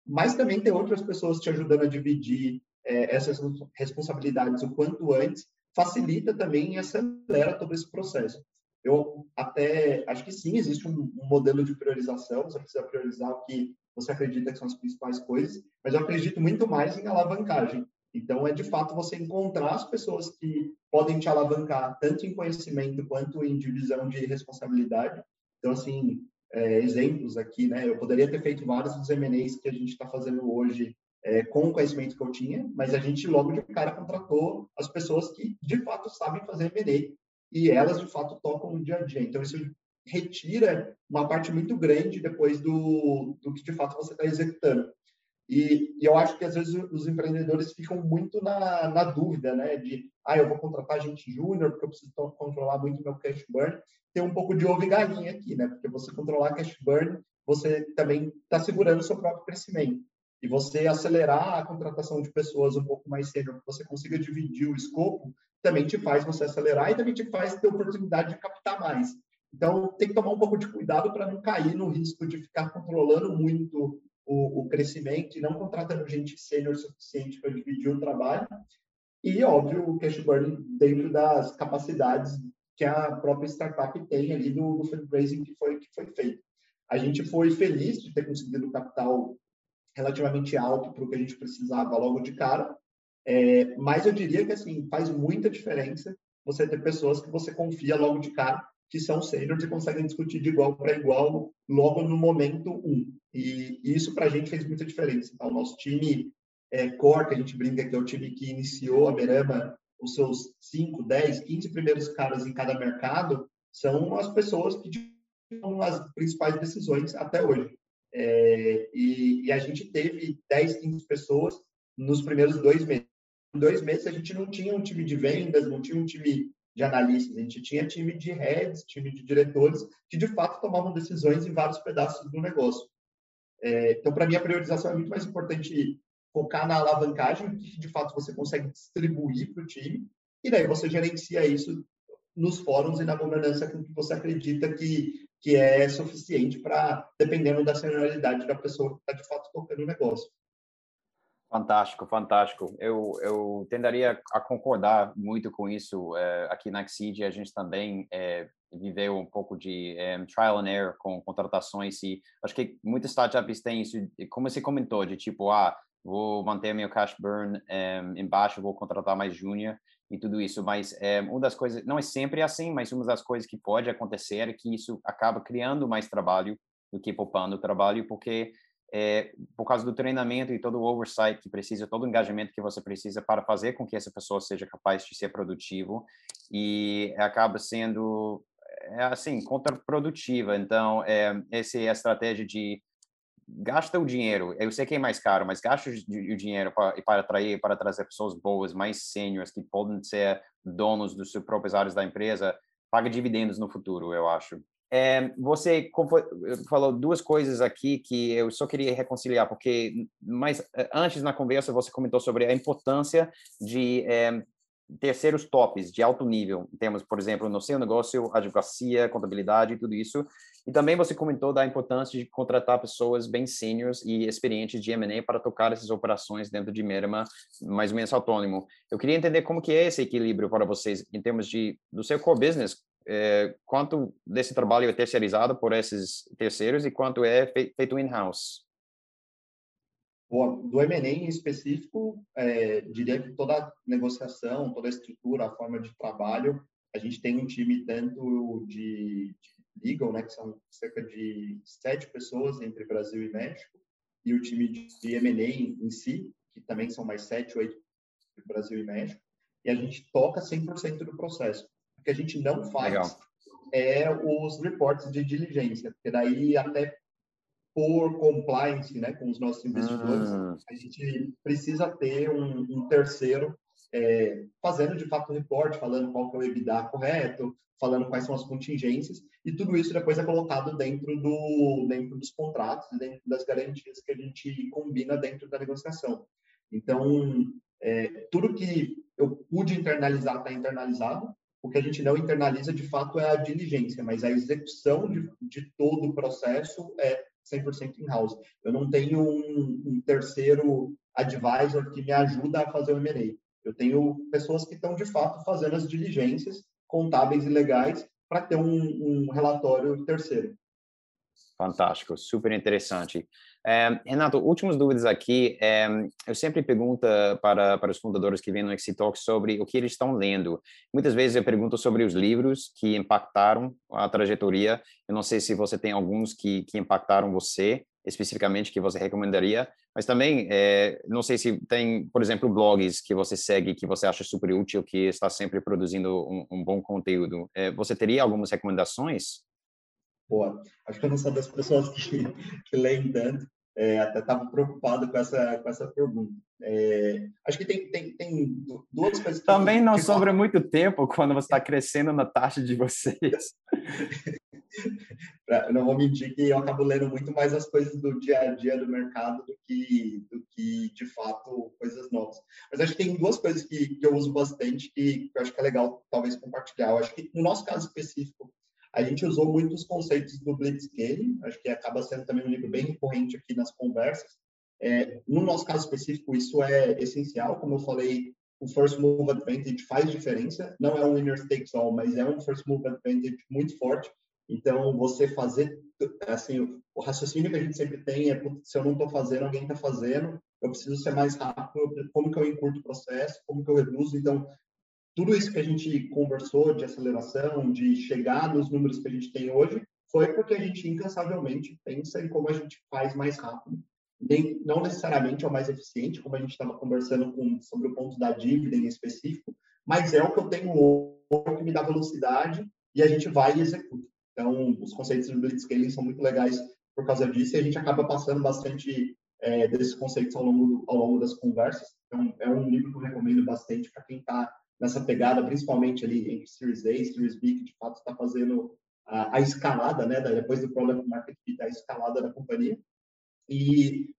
Speaker 1: mas também tem outras pessoas te ajudando a dividir é, essas responsabilidades o quanto antes, facilita também e acelera todo esse processo. Eu até acho que sim, existe um, um, modelo de priorização, você precisa priorizar o que você acredita que são as principais coisas, mas eu acredito muito mais em alavancagem. Então, é de fato você encontrar as pessoas que podem te alavancar, tanto em conhecimento quanto em divisão de responsabilidade. Então, assim, é, exemplos aqui, né? Eu poderia ter feito vários dos M&As que a gente está fazendo hoje é, com o conhecimento que eu tinha, mas a gente logo de cara contratou as pessoas que de fato sabem fazer M&A e elas de fato tocam no dia a dia. Então isso retira uma parte muito grande depois do, do que de fato você está executando. E, e, eu acho que às vezes os empreendedores ficam muito na, na dúvida, né? De, ah, eu vou contratar gente júnior porque eu preciso controlar muito meu cash burn. Tem um pouco de ovo e galinha aqui, né? Porque você controlar cash burn, você também está segurando o seu próprio crescimento. E você acelerar a contratação de pessoas um pouco mais cedo, que você consiga dividir o escopo, também te faz você acelerar e também te faz ter oportunidade de captar mais. Então, tem que tomar um pouco de cuidado para não cair no risco de ficar controlando muito o, o crescimento e não contratando gente sênior suficiente para dividir o trabalho. E, óbvio, o cash burn dentro das capacidades que a própria startup tem ali no, no fundraising que foi, que foi feito. A gente foi feliz de ter conseguido capital relativamente alto para o que a gente precisava logo de cara, é, mas eu diria que assim faz muita diferença você ter pessoas que você confia logo de cara que são sêniores e conseguem discutir de igual para igual logo no momento um. E, isso para a gente fez muita diferença. Então, o nosso time é, core, que a gente brinca que é o time que iniciou a Berama, os seus 5, 10, 15 primeiros caras em cada mercado, são as pessoas que tomam as principais decisões até hoje. É, e, e, a gente teve 10, 15 pessoas nos primeiros dois meses. Em dois meses, a gente não tinha um time de vendas, não tinha um time de analistas, a gente tinha time de heads, time de diretores, que de fato tomavam decisões em vários pedaços do negócio. É, então, para mim, a priorização é muito mais importante focar na alavancagem, que de fato você consegue distribuir para o time, e daí você gerencia isso nos fóruns e na governança com que você acredita que, que é suficiente para, dependendo da senioridade da pessoa que está de fato tocando o negócio.
Speaker 2: Fantástico, fantástico. Eu, eu tenderia a concordar muito com isso. É, aqui na Exceed, a gente também é, viveu um pouco de é, trial and error com contratações e acho que muitas startups têm isso, como você comentou, de tipo, ah, vou manter meu cash burn embaixo, vou contratar mais júnior e tudo isso. Mas uma das coisas, não é sempre assim, mas uma das coisas que pode acontecer é que isso acaba criando mais trabalho do que poupando trabalho, porque é, por causa do treinamento e todo o oversight que precisa, todo o engajamento que você precisa para fazer com que essa pessoa seja capaz de ser produtivo e acaba sendo é, assim contraprodutiva. Então, é, essa é a estratégia de gasta o dinheiro. Eu sei que é mais caro, mas gasta o dinheiro para, para atrair, para trazer pessoas boas, mais seniors que podem ser donos dos seus próprios áreas da empresa, paga dividendos no futuro, eu acho. É, você falou duas coisas aqui que eu só queria reconciliar, porque mais eh, antes na conversa você comentou sobre a importância de é, terceiros tops de alto nível. Temos, por exemplo, no seu negócio, advocacia, contabilidade, tudo isso. E também você comentou da importância de contratar pessoas bem seniors e experientes de M&A para tocar essas operações dentro de Merma, mais ou menos autônomo. Eu queria entender como que é esse equilíbrio para vocês em termos de do seu core business, é, quanto desse trabalho é terceirizado por esses terceiros e quanto é feito in-house?
Speaker 1: Do M&A em específico, é, diria que toda a negociação, toda a estrutura, a forma de trabalho, a gente tem um time tanto de, de legal, né, que são cerca de sete pessoas entre Brasil e México, e o time de M&A em si, que também são mais sete, oito entre Brasil e México, e a gente toca 100% do processo. O que a gente não faz Legal. é os reportes de diligência, porque daí até por compliance né, com os nossos investidores, uhum. a gente precisa ter um, um terceiro é, fazendo de fato o report, falando qual que é o EBITDA correto, falando quais são as contingências, e tudo isso depois é colocado dentro, do, dentro dos contratos, dentro das garantias que a gente combina dentro da negociação. Então, é, tudo que eu pude internalizar está internalizado, o que a gente não internaliza de fato é a diligência, mas a execução de, de todo o processo é 100% in-house. Eu não tenho um, um, terceiro advisor que me ajuda a fazer o M&A. Eu tenho pessoas que estão de fato fazendo as diligências contábeis e legais para ter um, um relatório terceiro.
Speaker 2: Fantástico, super interessante. É, Renato, últimas dúvidas aqui. É, eu sempre pergunto para, para os fundadores que vêm no Exitalk sobre o que eles estão lendo. Muitas vezes eu pergunto sobre os livros que impactaram a trajetória. Eu não sei se você tem alguns que, que impactaram você, especificamente, que você recomendaria, mas também é, não sei se tem, por exemplo, blogs que você segue, que você acha super útil, que está sempre produzindo um, um bom conteúdo. É, você teria algumas recomendações?
Speaker 1: Boa. Acho que eu não sou das pessoas que, que leem tanto. É, até estava preocupado com essa, com essa pergunta. É, acho que tem, tem, tem duas coisas.
Speaker 2: Também não sobra muito tempo quando você está crescendo na taxa de vocês.
Speaker 1: eu não vou mentir que eu acabo lendo muito mais as coisas do dia a dia do mercado do que, do que de fato, coisas novas. Mas acho que tem duas coisas que, que eu uso bastante que, que eu acho que é legal, talvez, compartilhar. Eu acho que, no nosso caso específico, a gente usou muitos conceitos do Blitzscaling, acho que acaba sendo também um livro bem recorrente aqui nas conversas. É, no nosso caso específico, isso é essencial, como eu falei, o First Move Advantage faz diferença, não é um winner takes all, mas é um First Move Advantage muito forte, então você fazer, assim, o raciocínio que a gente sempre tem é, se eu não estou fazendo, alguém está fazendo, eu preciso ser mais rápido, como que eu encurto o processo, como que eu reduzo, então tudo isso que a gente conversou de aceleração, de chegar nos números que a gente tem hoje, foi porque a gente incansavelmente pensa em como a gente faz mais rápido. Nem, não necessariamente é o mais eficiente, como a gente estava conversando com, sobre o ponto da dívida em específico, mas é o que eu tenho hoje que me dá velocidade e a gente vai e executa. Então, os conceitos do Blitzscaling são muito legais por causa disso, e a gente acaba passando bastante é, desses conceitos ao longo, do, ao longo das conversas. Então, é um livro que eu recomendo bastante para quem está nessa pegada, principalmente ali entre Series A e Series B, que de fato está fazendo a, a, escalada, né, depois do Product Market Fit, a escalada da companhia. E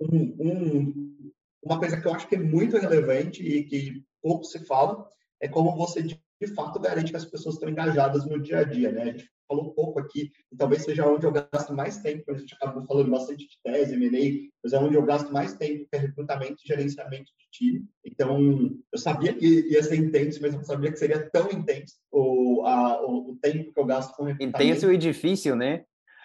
Speaker 1: um, um, uma coisa que eu acho que é muito relevante e que pouco se fala é como você de, fato garante que as pessoas estão engajadas no dia a dia, né? A gente falou pouco aqui, e talvez seja onde eu gasto mais tempo, a gente acabou falando bastante de tese, M&A, mas é onde eu gasto mais tempo, que é recrutamento e gerenciamento de time. Então, eu sabia que ia ser intenso, mas eu não sabia que seria tão intenso o, a, o, o tempo que eu gasto com recrutamento.
Speaker 2: Intenso e difícil, né?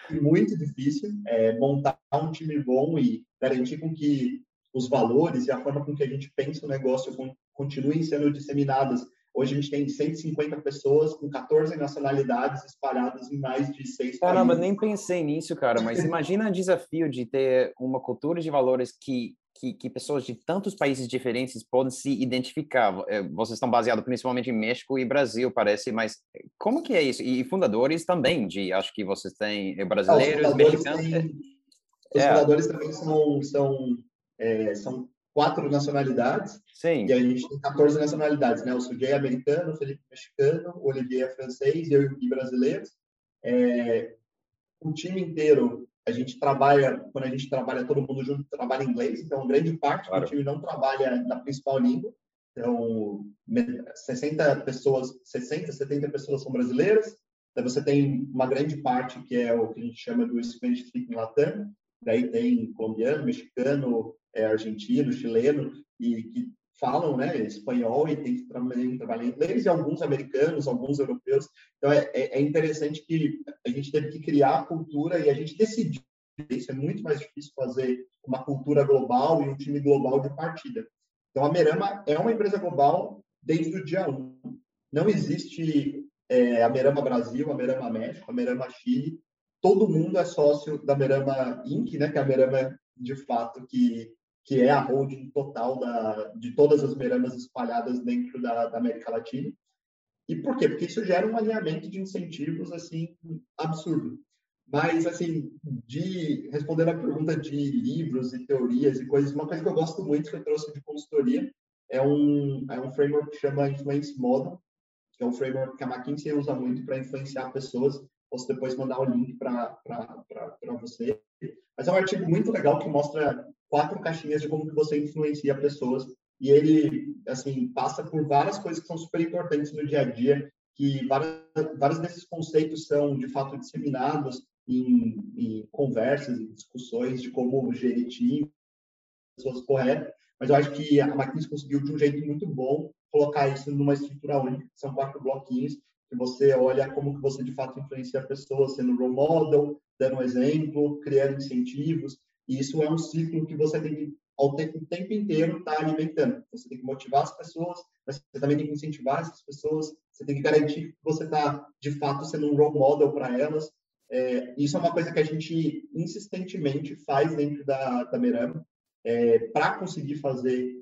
Speaker 1: Muito difícil é, montar um time bom e garantir com que os valores e a forma com que a gente pensa o negócio continuem sendo disseminadas Hoje a gente tem 150 pessoas com 14 nacionalidades espalhadas em mais de seis
Speaker 2: Caramba,
Speaker 1: países.
Speaker 2: nem pensei nisso, cara, mas imagina o desafio de ter uma cultura de valores que, que, que, pessoas de tantos países diferentes podem se identificar. É, vocês estão baseados principalmente em México e Brasil, parece, mas como que é isso? E fundadores também, de acho que vocês têm brasileiros, mexicanos. Têm,
Speaker 1: os é. fundadores também são, são, é, são quatro nacionalidades.
Speaker 2: Sim.
Speaker 1: E a gente tem 14 nacionalidades, né? O Sujei é americano, o Felipe é mexicano, o Olivier é francês eu e brasileiros. É, o time inteiro, a gente trabalha, quando a gente trabalha todo mundo junto, trabalha em inglês, então grande parte claro. do time não trabalha na principal língua. Então, 60 pessoas, 60, 70 pessoas são brasileiras. Daí você tem uma grande parte que é o que a gente chama do Spanish Speaking Latam. Daí tem colombiano, mexicano, é, argentino, chileno, e que falam né, espanhol e tem que trabalhar, em inglês, e alguns americanos, alguns europeus. Então, é, é, é interessante que a gente teve que criar a cultura e a gente decidiu. Isso é muito mais difícil fazer uma cultura global e um time global de partida. Então, a Merama é uma empresa global desde o dia 1. Não existe é, a Merama Brasil, a Merama México, a Merama Chile. Todo mundo é sócio da Merama Inc., né, que é a Merama, de fato, que que é a holding total da, de todas as meramas espalhadas dentro da, da, América Latina. E por quê? Porque isso gera um alinhamento de incentivos assim absurdo. Mas assim, de responder a pergunta de livros e teorias e coisas, uma coisa que eu gosto muito que eu trouxe de consultoria é um é um framework que chama Influence Model, que é um framework que a McKinsey usa muito para influenciar pessoas. Posso depois mandar o link para você. Mas é um artigo muito legal que mostra quatro caixinhas de como que você influencia pessoas. E ele assim passa por várias coisas que são super importantes no dia a dia que várias, vários desses conceitos são de fato disseminados em, em conversas e discussões de como gerir time, pessoas corretas. Mas eu acho que a McKinsey conseguiu de um jeito muito bom colocar isso numa estrutura única são quatro bloquinhos que você olha como que você de fato influencia pessoas sendo role model dando um exemplo criando incentivos e isso é um ciclo que você tem que, ao tempo, o tempo inteiro, estar tá alimentando. Você tem que motivar as pessoas, mas você também tem que incentivar essas pessoas, você tem que garantir que você está, de fato, sendo um role model para elas. É, isso é uma coisa que a gente insistentemente faz dentro da, da Merama. É, para conseguir fazer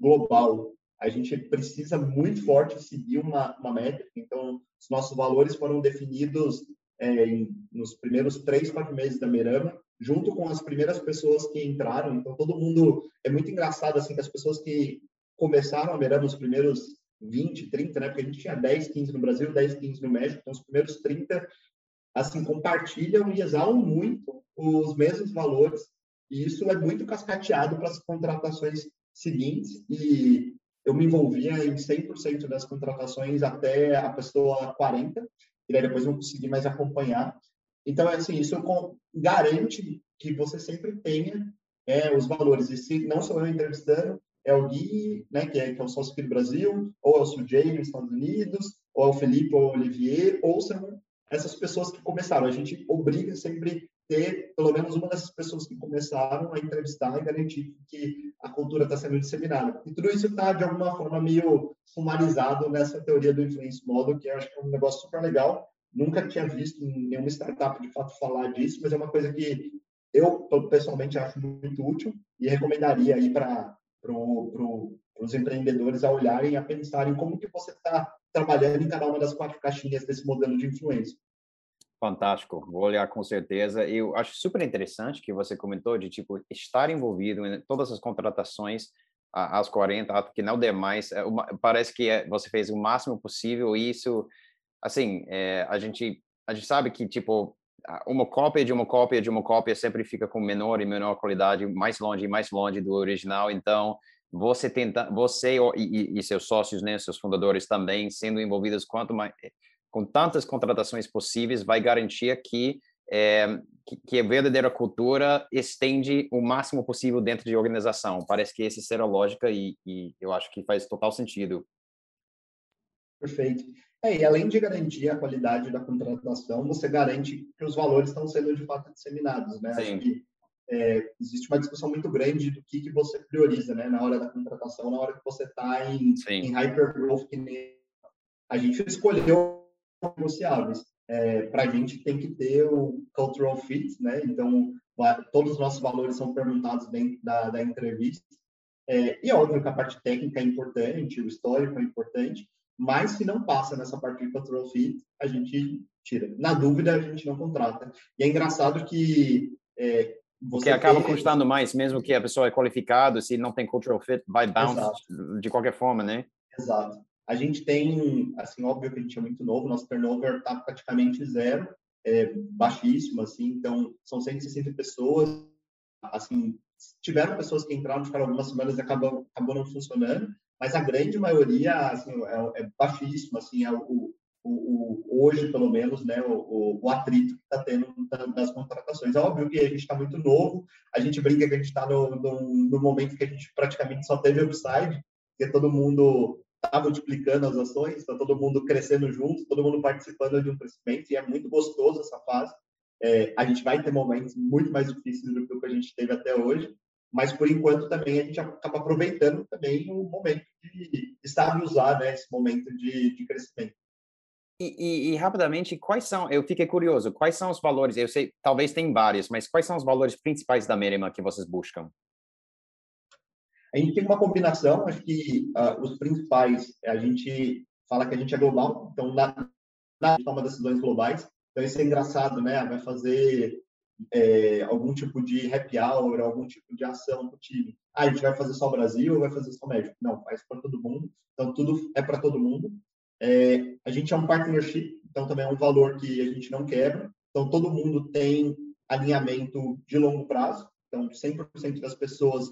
Speaker 1: global, a gente precisa muito forte seguir uma, uma métrica. Então, os nossos valores foram definidos é, em, nos primeiros três, quatro meses da Merama junto com as primeiras pessoas que entraram. Então, todo mundo. É muito engraçado, assim, que as pessoas que começaram a Merã nos primeiros 20, 30, né? Porque a gente tinha 10, 15 no Brasil, 10, 15 no México. Então, os primeiros 30, assim, compartilham e exalam muito os mesmos valores. E isso é muito cascateado para as contratações seguintes. E eu me envolvia em 100% das contratações até a pessoa 40. E daí depois não consegui mais acompanhar. Então, é assim, isso garante que você sempre tenha é, os valores. E se não sou eu entrevistando, é o Gui, né, que, é, que é o sócio aqui do Brasil, ou é o Sujay nos Estados Unidos, ou é o Felipe ou o Olivier, ou são essas pessoas que começaram. A gente obriga sempre ter pelo menos uma dessas pessoas que começaram a entrevistar e garantir que a cultura está sendo disseminada. E tudo isso está, de alguma forma, meio sumarizado nessa teoria do influence model, que eu acho que é um negócio super legal, Nunca tinha visto nenhuma startup de fato falar disso, mas é uma coisa que eu pessoalmente acho muito útil e recomendaria aí para pro, pro, os empreendedores a olharem, a pensarem como que você está trabalhando em cada uma das quatro caixinhas desse modelo de influência.
Speaker 2: Fantástico, vou olhar com certeza. Eu acho super interessante que você comentou de tipo estar envolvido em todas as contratações às 40, porque não demais. É parece que é, você fez o máximo possível e isso, assim, é, a gente a gente sabe que tipo uma cópia de uma cópia de uma cópia sempre fica com menor e menor qualidade, mais longe e mais longe do original. Então você tenta, você e, e seus sócios, né, seus fundadores também sendo envolvidos quanto mais com tantas contratações possíveis, vai garantir que, é, que, que, a verdadeira cultura estende o máximo possível dentro de organização. Parece que essa será a lógica e, e eu acho que faz total sentido.
Speaker 1: Perfeito. É, e além de garantir a qualidade da contratação, você garante que os valores estão sendo de fato disseminados, né?
Speaker 2: Sim. Acho que
Speaker 1: é, existe uma discussão muito grande do que, que você prioriza, né? Na hora da contratação, na hora que você está em, em hypergrowth, que nem a gente escolheu negociáveis. É, para a gente tem que ter o cultural fit, né? Então, todos os nossos valores são perguntados dentro da, da entrevista. É, e é óbvio que a parte técnica é importante, o histórico é importante, mas se não passa nessa parte de cultural fit, a gente tira. Na dúvida, a gente não contrata. E é engraçado que é,
Speaker 2: você acaba tem... custando mais, mesmo que a pessoa é qualificada, se não tem cultural fit, vai bounce Exato. de qualquer forma, né?
Speaker 1: Exato. A gente tem, assim, óbvio que a gente é muito novo, nosso turnover está praticamente zero, é baixíssimo, assim, então são 160 pessoas, assim, tiveram pessoas que entraram, ficaram algumas semanas e acabou, acabou não funcionando, mas a grande maioria, assim, é, é baixíssimo, assim, é o, o, o, hoje, pelo menos, né, o, o atrito que está tendo das contratações. É óbvio que a gente está muito novo, a gente brinca que a gente está no, no, no, momento que a gente praticamente só teve upside, porque todo mundo está multiplicando as ações, está todo mundo crescendo junto, todo mundo participando de um crescimento, e é muito gostoso essa fase. É, a gente vai ter momentos muito mais difíceis do que o que a gente teve até hoje, mas por enquanto também a gente acaba aproveitando também o momento de estabilizar né, esse momento de, de crescimento.
Speaker 2: E, e, e, rapidamente, quais são? Eu fiquei curioso. Quais são os valores? Eu sei, talvez tem vários, mas quais são os valores principais da Merima que vocês buscam?
Speaker 1: A gente tem uma combinação, acho que uh, os principais, a gente fala que a gente é global, então na, na toma decisões globais, então isso é engraçado, né? Vai fazer é, algum tipo de happy hour, algum tipo de ação para o time. Ah, a gente vai fazer só Brasil ou vai fazer só México? Não, faz para todo mundo. Então, tudo é para todo mundo. É, a gente é um partnership, então também é um valor que a gente não quebra. Então, todo mundo tem alinhamento de longo prazo. Então, 100% das pessoas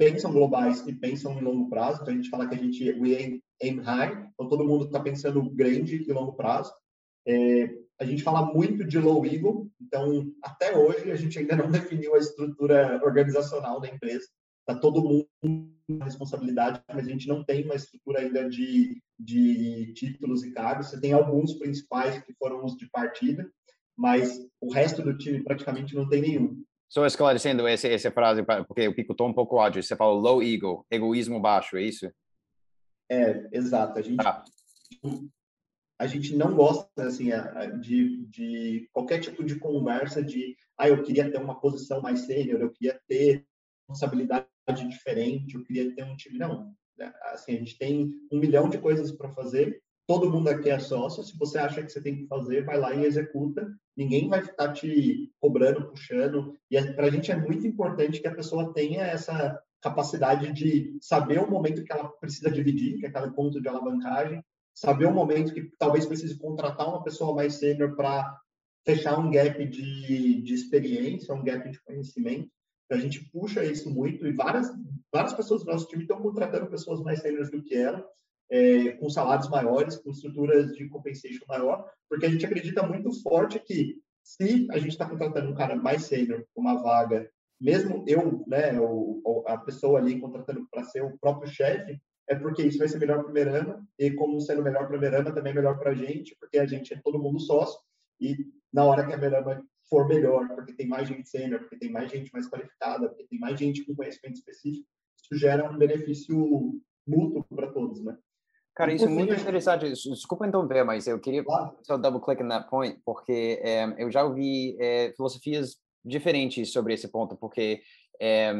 Speaker 1: pensam globais e pensam em longo prazo. Então, a gente fala que a gente we aim, aim high, então todo mundo está pensando grande e longo prazo. É, a gente fala muito de low ego, então, até hoje, a gente ainda não definiu a estrutura organizacional da empresa. Está todo mundo com responsabilidade, mas a gente não tem uma estrutura ainda de, de títulos e cargos. Você tem alguns principais que foram os de partida, mas o resto do time praticamente não tem nenhum.
Speaker 2: Só esclarecendo essa, essa frase, porque eu picotou um pouco ágil. Você fala low ego, egoísmo baixo, é isso?
Speaker 1: É, exato. A gente, ah. a gente não gosta assim, de, de qualquer tipo de conversa de ah, eu queria ter uma posição mais sênior, eu queria ter responsabilidade diferente, eu queria ter um time. Não. Né, assim, a gente tem um milhão de coisas para fazer todo mundo aqui é sócio. Se você acha que você tem que fazer, vai lá e executa. Ninguém vai ficar te cobrando, puxando. E é, para a gente é muito importante que a pessoa tenha essa capacidade de saber o momento que ela precisa dividir, que é aquele ponto de alavancagem, saber o momento que talvez precise contratar uma pessoa mais sênior para fechar um gap de, de experiência, um gap de conhecimento. Então, a gente puxa isso muito e várias, várias pessoas do nosso time estão contratando pessoas mais sêniores do que ela é, com salários maiores, com estruturas de compensation maior, porque a gente acredita muito forte que se a gente está contratando um cara mais sênior uma vaga, mesmo eu, né, a pessoa ali contratando para ser o próprio chefe, é porque isso vai ser melhor para o Verama, e como sendo melhor para o Verama, também é melhor para a gente, porque a gente é todo mundo sócio, e na hora que a Verama for melhor, porque tem mais gente sênior, porque tem mais gente mais qualificada, porque tem mais gente com conhecimento específico, isso gera um benefício mútuo para todos, né?
Speaker 2: Cara, isso é muito interessante. Desculpa então ver, mas eu queria só double click on that point, porque é, eu já ouvi é, filosofias diferentes sobre esse ponto, porque é,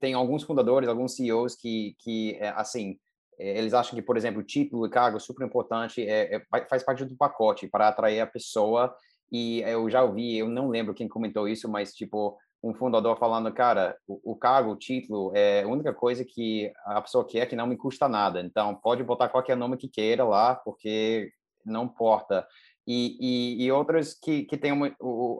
Speaker 2: tem alguns fundadores, alguns CEOs que, que assim, é, eles acham que, por exemplo, título e cargo super importante é, é, faz parte do pacote para atrair a pessoa. E eu já ouvi, eu não lembro quem comentou isso, mas tipo um fundador falando, cara, o, o cargo, o título é a única coisa que a pessoa quer que não me custa nada. Então pode botar qualquer nome que queira lá, porque não importa e, e, e que, que têm uma,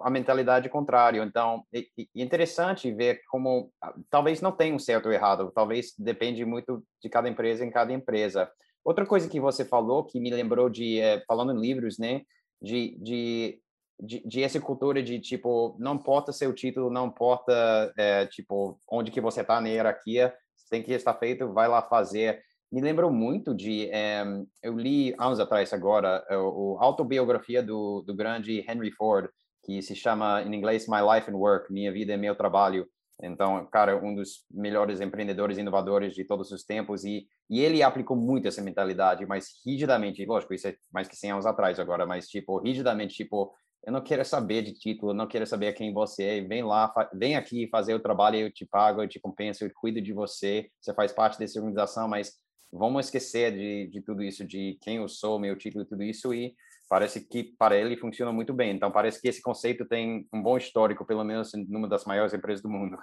Speaker 2: a mentalidade contrária. Então, é, é interessante ver como talvez não tenha um certo ou errado, talvez depende muito de cada empresa em cada empresa. Outra coisa que você falou que me lembrou de é, falando em livros, né, de, de de, de, essa cultura de tipo não importa seu título não importa é, tipo onde que você está na hierarquia tem que estar feito vai lá fazer. Me lembrou muito de é, eu li anos atrás agora a, a autobiografia do, do grande Henry Ford que se chama em inglês My Life and Work minha vida é meu trabalho. Então cara um dos melhores empreendedores inovadores de todos os tempos e e ele aplicou muito essa mentalidade mas rigidamente lógico isso é mais que 100 anos atrás agora mas tipo rigidamente tipo eu não quero saber de título, não quero saber quem você é, vem lá, vem aqui fazer o trabalho, eu te pago, eu te compenso, eu cuido de você, você faz parte dessa organização, mas vamos esquecer de, de tudo isso, de quem eu sou, meu título, tudo isso, e parece que para ele funciona muito bem. Então, parece que esse conceito tem um bom histórico, pelo menos numa das maiores empresas do mundo.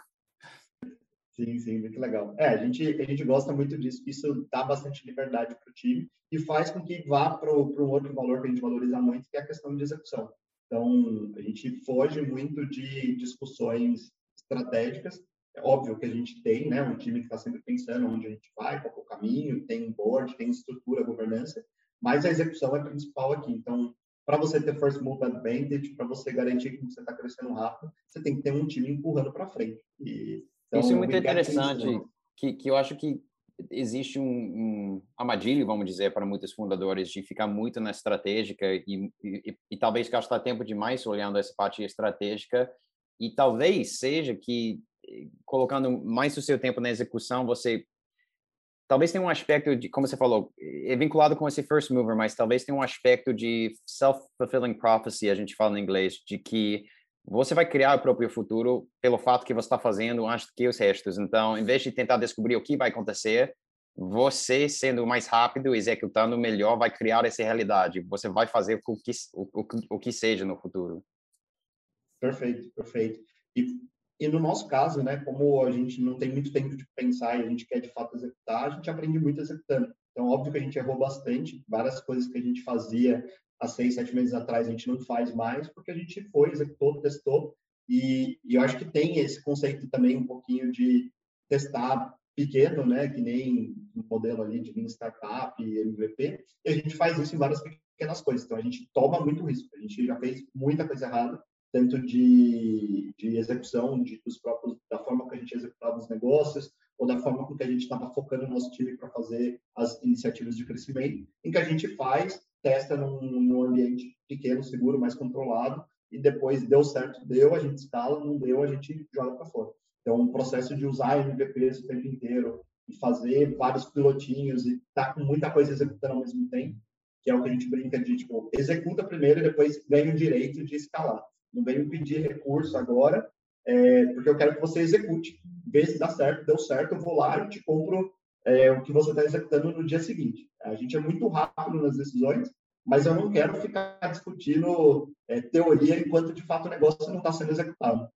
Speaker 1: Sim, sim, muito legal. É, a gente, a gente gosta muito disso, isso dá bastante liberdade para o time e faz com que vá para um outro valor que a gente valoriza muito, que é a questão de execução. Então, a gente foge muito de discussões estratégicas é óbvio que a gente tem, né, um time que está sempre pensando onde a gente vai, qual é o caminho, tem board, tem estrutura, governança, mas a execução é principal aqui. Então, para você ter first move advantage, para você garantir que você está crescendo rápido, você tem que ter um time empurrando para frente. E,
Speaker 2: então, Isso é muito interessante, que, que eu acho que existe um, um vamos dizer, para muitos fundadores de ficar muito na estratégica e, e, e talvez gastar tempo demais olhando essa parte estratégica. E talvez seja que colocando mais o seu tempo na execução, você talvez tenha um aspecto de, como você falou, é vinculado com esse first mover, mas talvez tenha um aspecto de self-fulfilling prophecy, a gente fala em inglês, de que você vai criar o próprio futuro pelo fato que você está fazendo antes que os restos. Então, em vez de tentar descobrir o que vai acontecer, você sendo mais rápido, executando melhor, vai criar essa realidade. Você vai fazer o que, o, o, o que seja no futuro.
Speaker 1: Perfeito, perfeito. E e no nosso caso, né, como a gente não tem muito tempo de pensar e a gente quer de fato executar, a gente aprende muito executando. Então, óbvio que a gente errou bastante, várias coisas que a gente fazia há seis, sete meses atrás, a gente não faz mais, porque a gente foi, executou, testou, e, e eu acho que tem esse conceito também um pouquinho de testar pequeno, né, que nem um modelo ali de Startup MVP, e a gente faz isso em várias pequenas coisas. Então, a gente toma muito risco. A gente já fez muita coisa errada, tanto de, de execução de, dos próprios, da forma que a gente executava os negócios, ou da forma com que a gente estava focando o nosso time para fazer as iniciativas de crescimento, em que a gente faz, testa num, num ambiente pequeno, seguro, mais controlado, e depois deu certo, deu, a gente escala, não deu, a gente joga para fora. Então, o processo de usar MVPs o tempo inteiro, e fazer vários pilotinhos, e tá com muita coisa executando ao mesmo tempo, que é o que a gente brinca de, tipo, executa primeiro e depois ganha o direito de escalar não venho pedir recurso agora, é, porque eu quero que você execute. Vê se dá certo, deu certo, eu vou lá e te compro é, o que você está executando no dia seguinte. A gente é muito rápido nas decisões, mas eu não quero ficar discutindo é, teoria enquanto de fato o negócio não está sendo executado.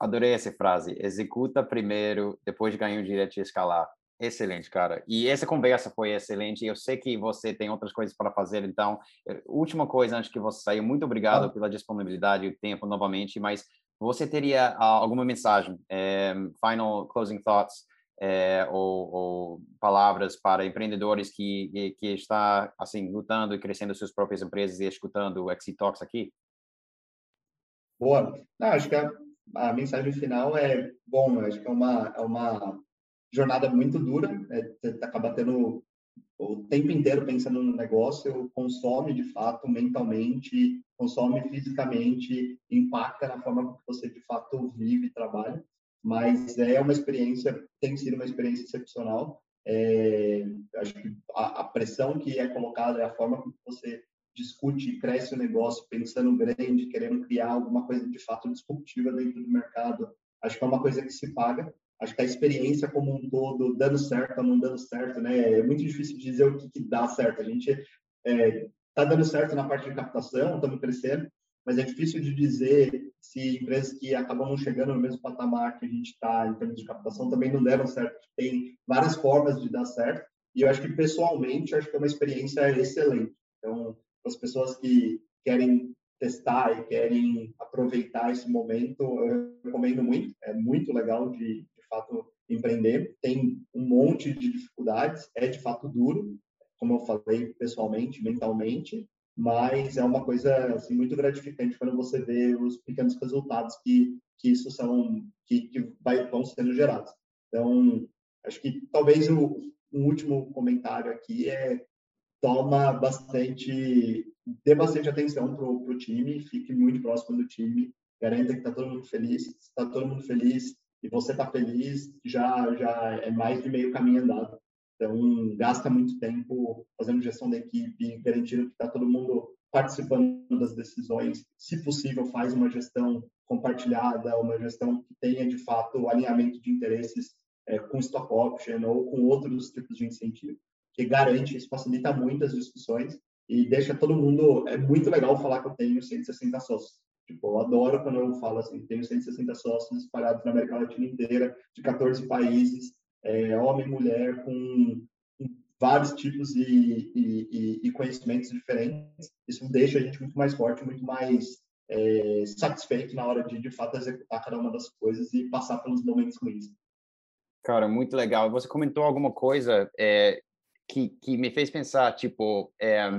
Speaker 2: Adorei essa frase. Executa primeiro, depois ganha o direito de escalar. Excelente, cara. E essa conversa foi excelente. Eu sei que você tem outras coisas para fazer, então, eh, última coisa antes que você saia, muito obrigado ah. pela disponibilidade e o tempo novamente, mas você teria uh, alguma mensagem, é, final closing thoughts, é, ou, ou, palavras para empreendedores que, que está assim lutando e crescendo suas próprias empresas e escutando o Exit Talks aqui?
Speaker 1: Boa. Não, acho que a, a, mensagem final é bom. Acho que é uma, é uma jornada muito dura, é, acaba tendo o tempo inteiro pensando no negócio, consome de fato mentalmente, consome fisicamente, impacta na forma que você de fato vive e trabalha, mas é uma experiência, tem sido uma experiência excepcional. É, acho que a, a, pressão que é colocada é a forma como você discute e cresce o negócio pensando grande, querendo criar alguma coisa de fato disruptiva dentro do mercado. Acho que é uma coisa que se paga acho que a experiência como um todo, dando certo ou não dando certo, né? É muito difícil dizer o que, que dá certo. A gente é, tá dando certo na parte de captação, estamos crescendo, mas é difícil de dizer se empresas que acabam não chegando no mesmo patamar que a gente está em termos de captação também não deram certo. Tem várias formas de dar certo e eu acho que pessoalmente acho que é uma experiência excelente. Então, as pessoas que querem testar e querem aproveitar esse momento, eu recomendo muito. É muito legal de, de fato empreender. Tem um monte de dificuldades, é de fato duro, como eu falei pessoalmente, mentalmente, mas é uma coisa assim, muito gratificante quando você vê os pequenos resultados que, que isso são que, que vai, vão sendo gerados. Então, acho que talvez o um último comentário aqui é toma bastante dê bastante atenção para o time, fique muito próximo do time, garanta que está todo mundo feliz, está todo mundo feliz e você está feliz, já já é mais de meio caminho andado. Então, gasta muito tempo fazendo gestão da equipe, garantindo que está todo mundo participando das decisões. Se possível, faz uma gestão compartilhada, uma gestão que tenha, de fato, alinhamento de interesses é, com stock option ou com outros tipos de incentivo, que garante, isso facilita muito as discussões e deixa todo mundo... É muito legal falar que eu tenho 160 sócios. Tipo, eu adoro quando eu falo assim, tenho 160 sócios espalhados na América Latina inteira, de 14 países, é, homem e mulher com, vários tipos e, e, e, conhecimentos diferentes. Isso deixa a gente muito mais forte, muito mais é, satisfeito na hora de, de fato, executar cada uma das coisas e passar pelos momentos ruins.
Speaker 2: Cara, muito legal. Você comentou alguma coisa é, que, que me fez pensar, tipo, é,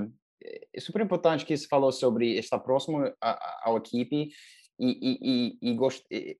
Speaker 2: é super importante que você falou sobre estar próximo à equipe e, e, e, e,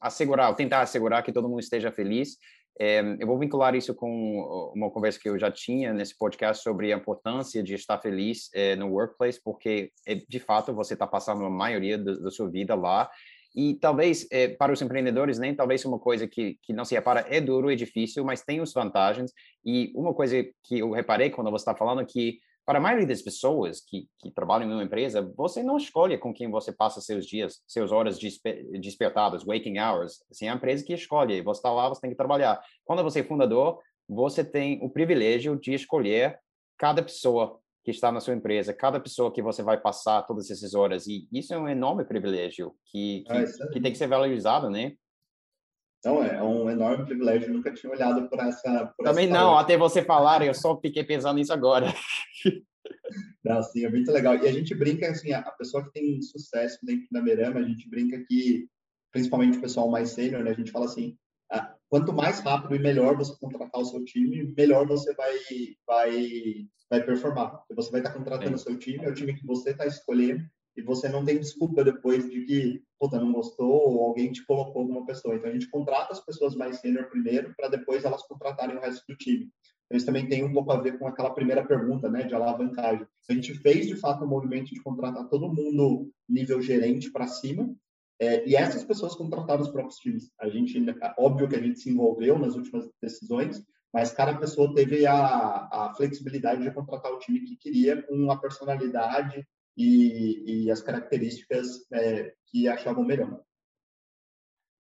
Speaker 2: assegurar, tentar assegurar que todo mundo esteja feliz. É, eu vou vincular isso com uma conversa que eu já tinha nesse podcast sobre a importância de estar feliz é, no workplace, porque é, de fato você está passando a maioria da sua vida lá. E talvez é, para os empreendedores, nem talvez uma coisa que, que não se repara é duro, é difícil, mas tem as vantagens. E uma coisa que eu reparei quando você está falando é que para a maioria das pessoas que, que trabalham em uma empresa, você não escolhe com quem você passa seus dias, suas horas despertadas, waking hours. Assim, é a empresa que escolhe. Você está lá, você tem que trabalhar. Quando você é fundador, você tem o privilégio de escolher cada pessoa que está na sua empresa, cada pessoa que você vai passar todas essas horas. E isso é um enorme privilégio que, que, é que tem que ser valorizado, né?
Speaker 1: Então, é um enorme privilégio. nunca tinha olhado por essa. Por
Speaker 2: Também
Speaker 1: essa
Speaker 2: não, até você falar, eu só fiquei pensando nisso agora.
Speaker 1: Não, sim, é muito legal. E a gente brinca, assim, a pessoa que tem sucesso dentro da Merama, a gente brinca que, principalmente o pessoal mais sênior, né, a gente fala assim, ah, quanto mais rápido e melhor você contratar o seu time, melhor você vai, vai, vai performar. Você vai estar contratando o seu time, é o time que você está escolhendo, e você não tem desculpa depois de que, puta, não gostou ou alguém te colocou alguma pessoa. Então a gente contrata as pessoas mais sênior primeiro para depois elas contratarem o resto do time. Então, isso também tem um pouco a ver com aquela primeira pergunta, né, de alavancagem. A gente fez de fato o um movimento de contratar todo mundo nível gerente para cima. É, e essas pessoas contrataram os próprios times. A gente, óbvio que a gente se envolveu nas últimas decisões, mas cada pessoa teve a, a flexibilidade de contratar o time que queria, com a personalidade e, e as características é, que achavam melhor.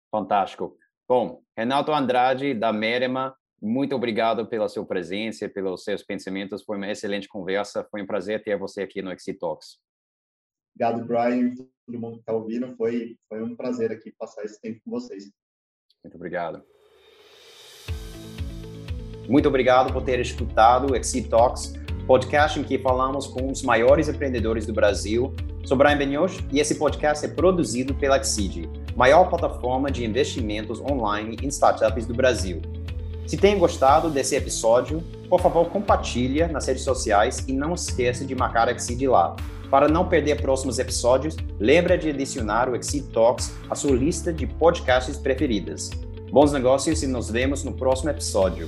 Speaker 2: Fantástico. Bom, Renato Andrade, da Merema, muito obrigado pela sua presença, pelos seus pensamentos. Foi uma excelente conversa. Foi um prazer ter você aqui no Exit Talks.
Speaker 1: Obrigado, Brian, todo mundo que está ouvindo. Foi, foi um prazer aqui passar esse tempo com vocês.
Speaker 2: Muito obrigado. Muito obrigado por ter escutado o Exit Talks podcast em que falamos com os maiores empreendedores do Brasil. Sou Brian Benioch e esse podcast é produzido pela Exceed, maior plataforma de investimentos online em startups do Brasil. Se tem gostado desse episódio, por favor, compartilha nas redes sociais e não esqueça de marcar a Exceed lá. Para não perder próximos episódios, lembra de adicionar o Exceed Talks à sua lista de podcasts preferidas. Bons negócios e nos vemos no próximo episódio.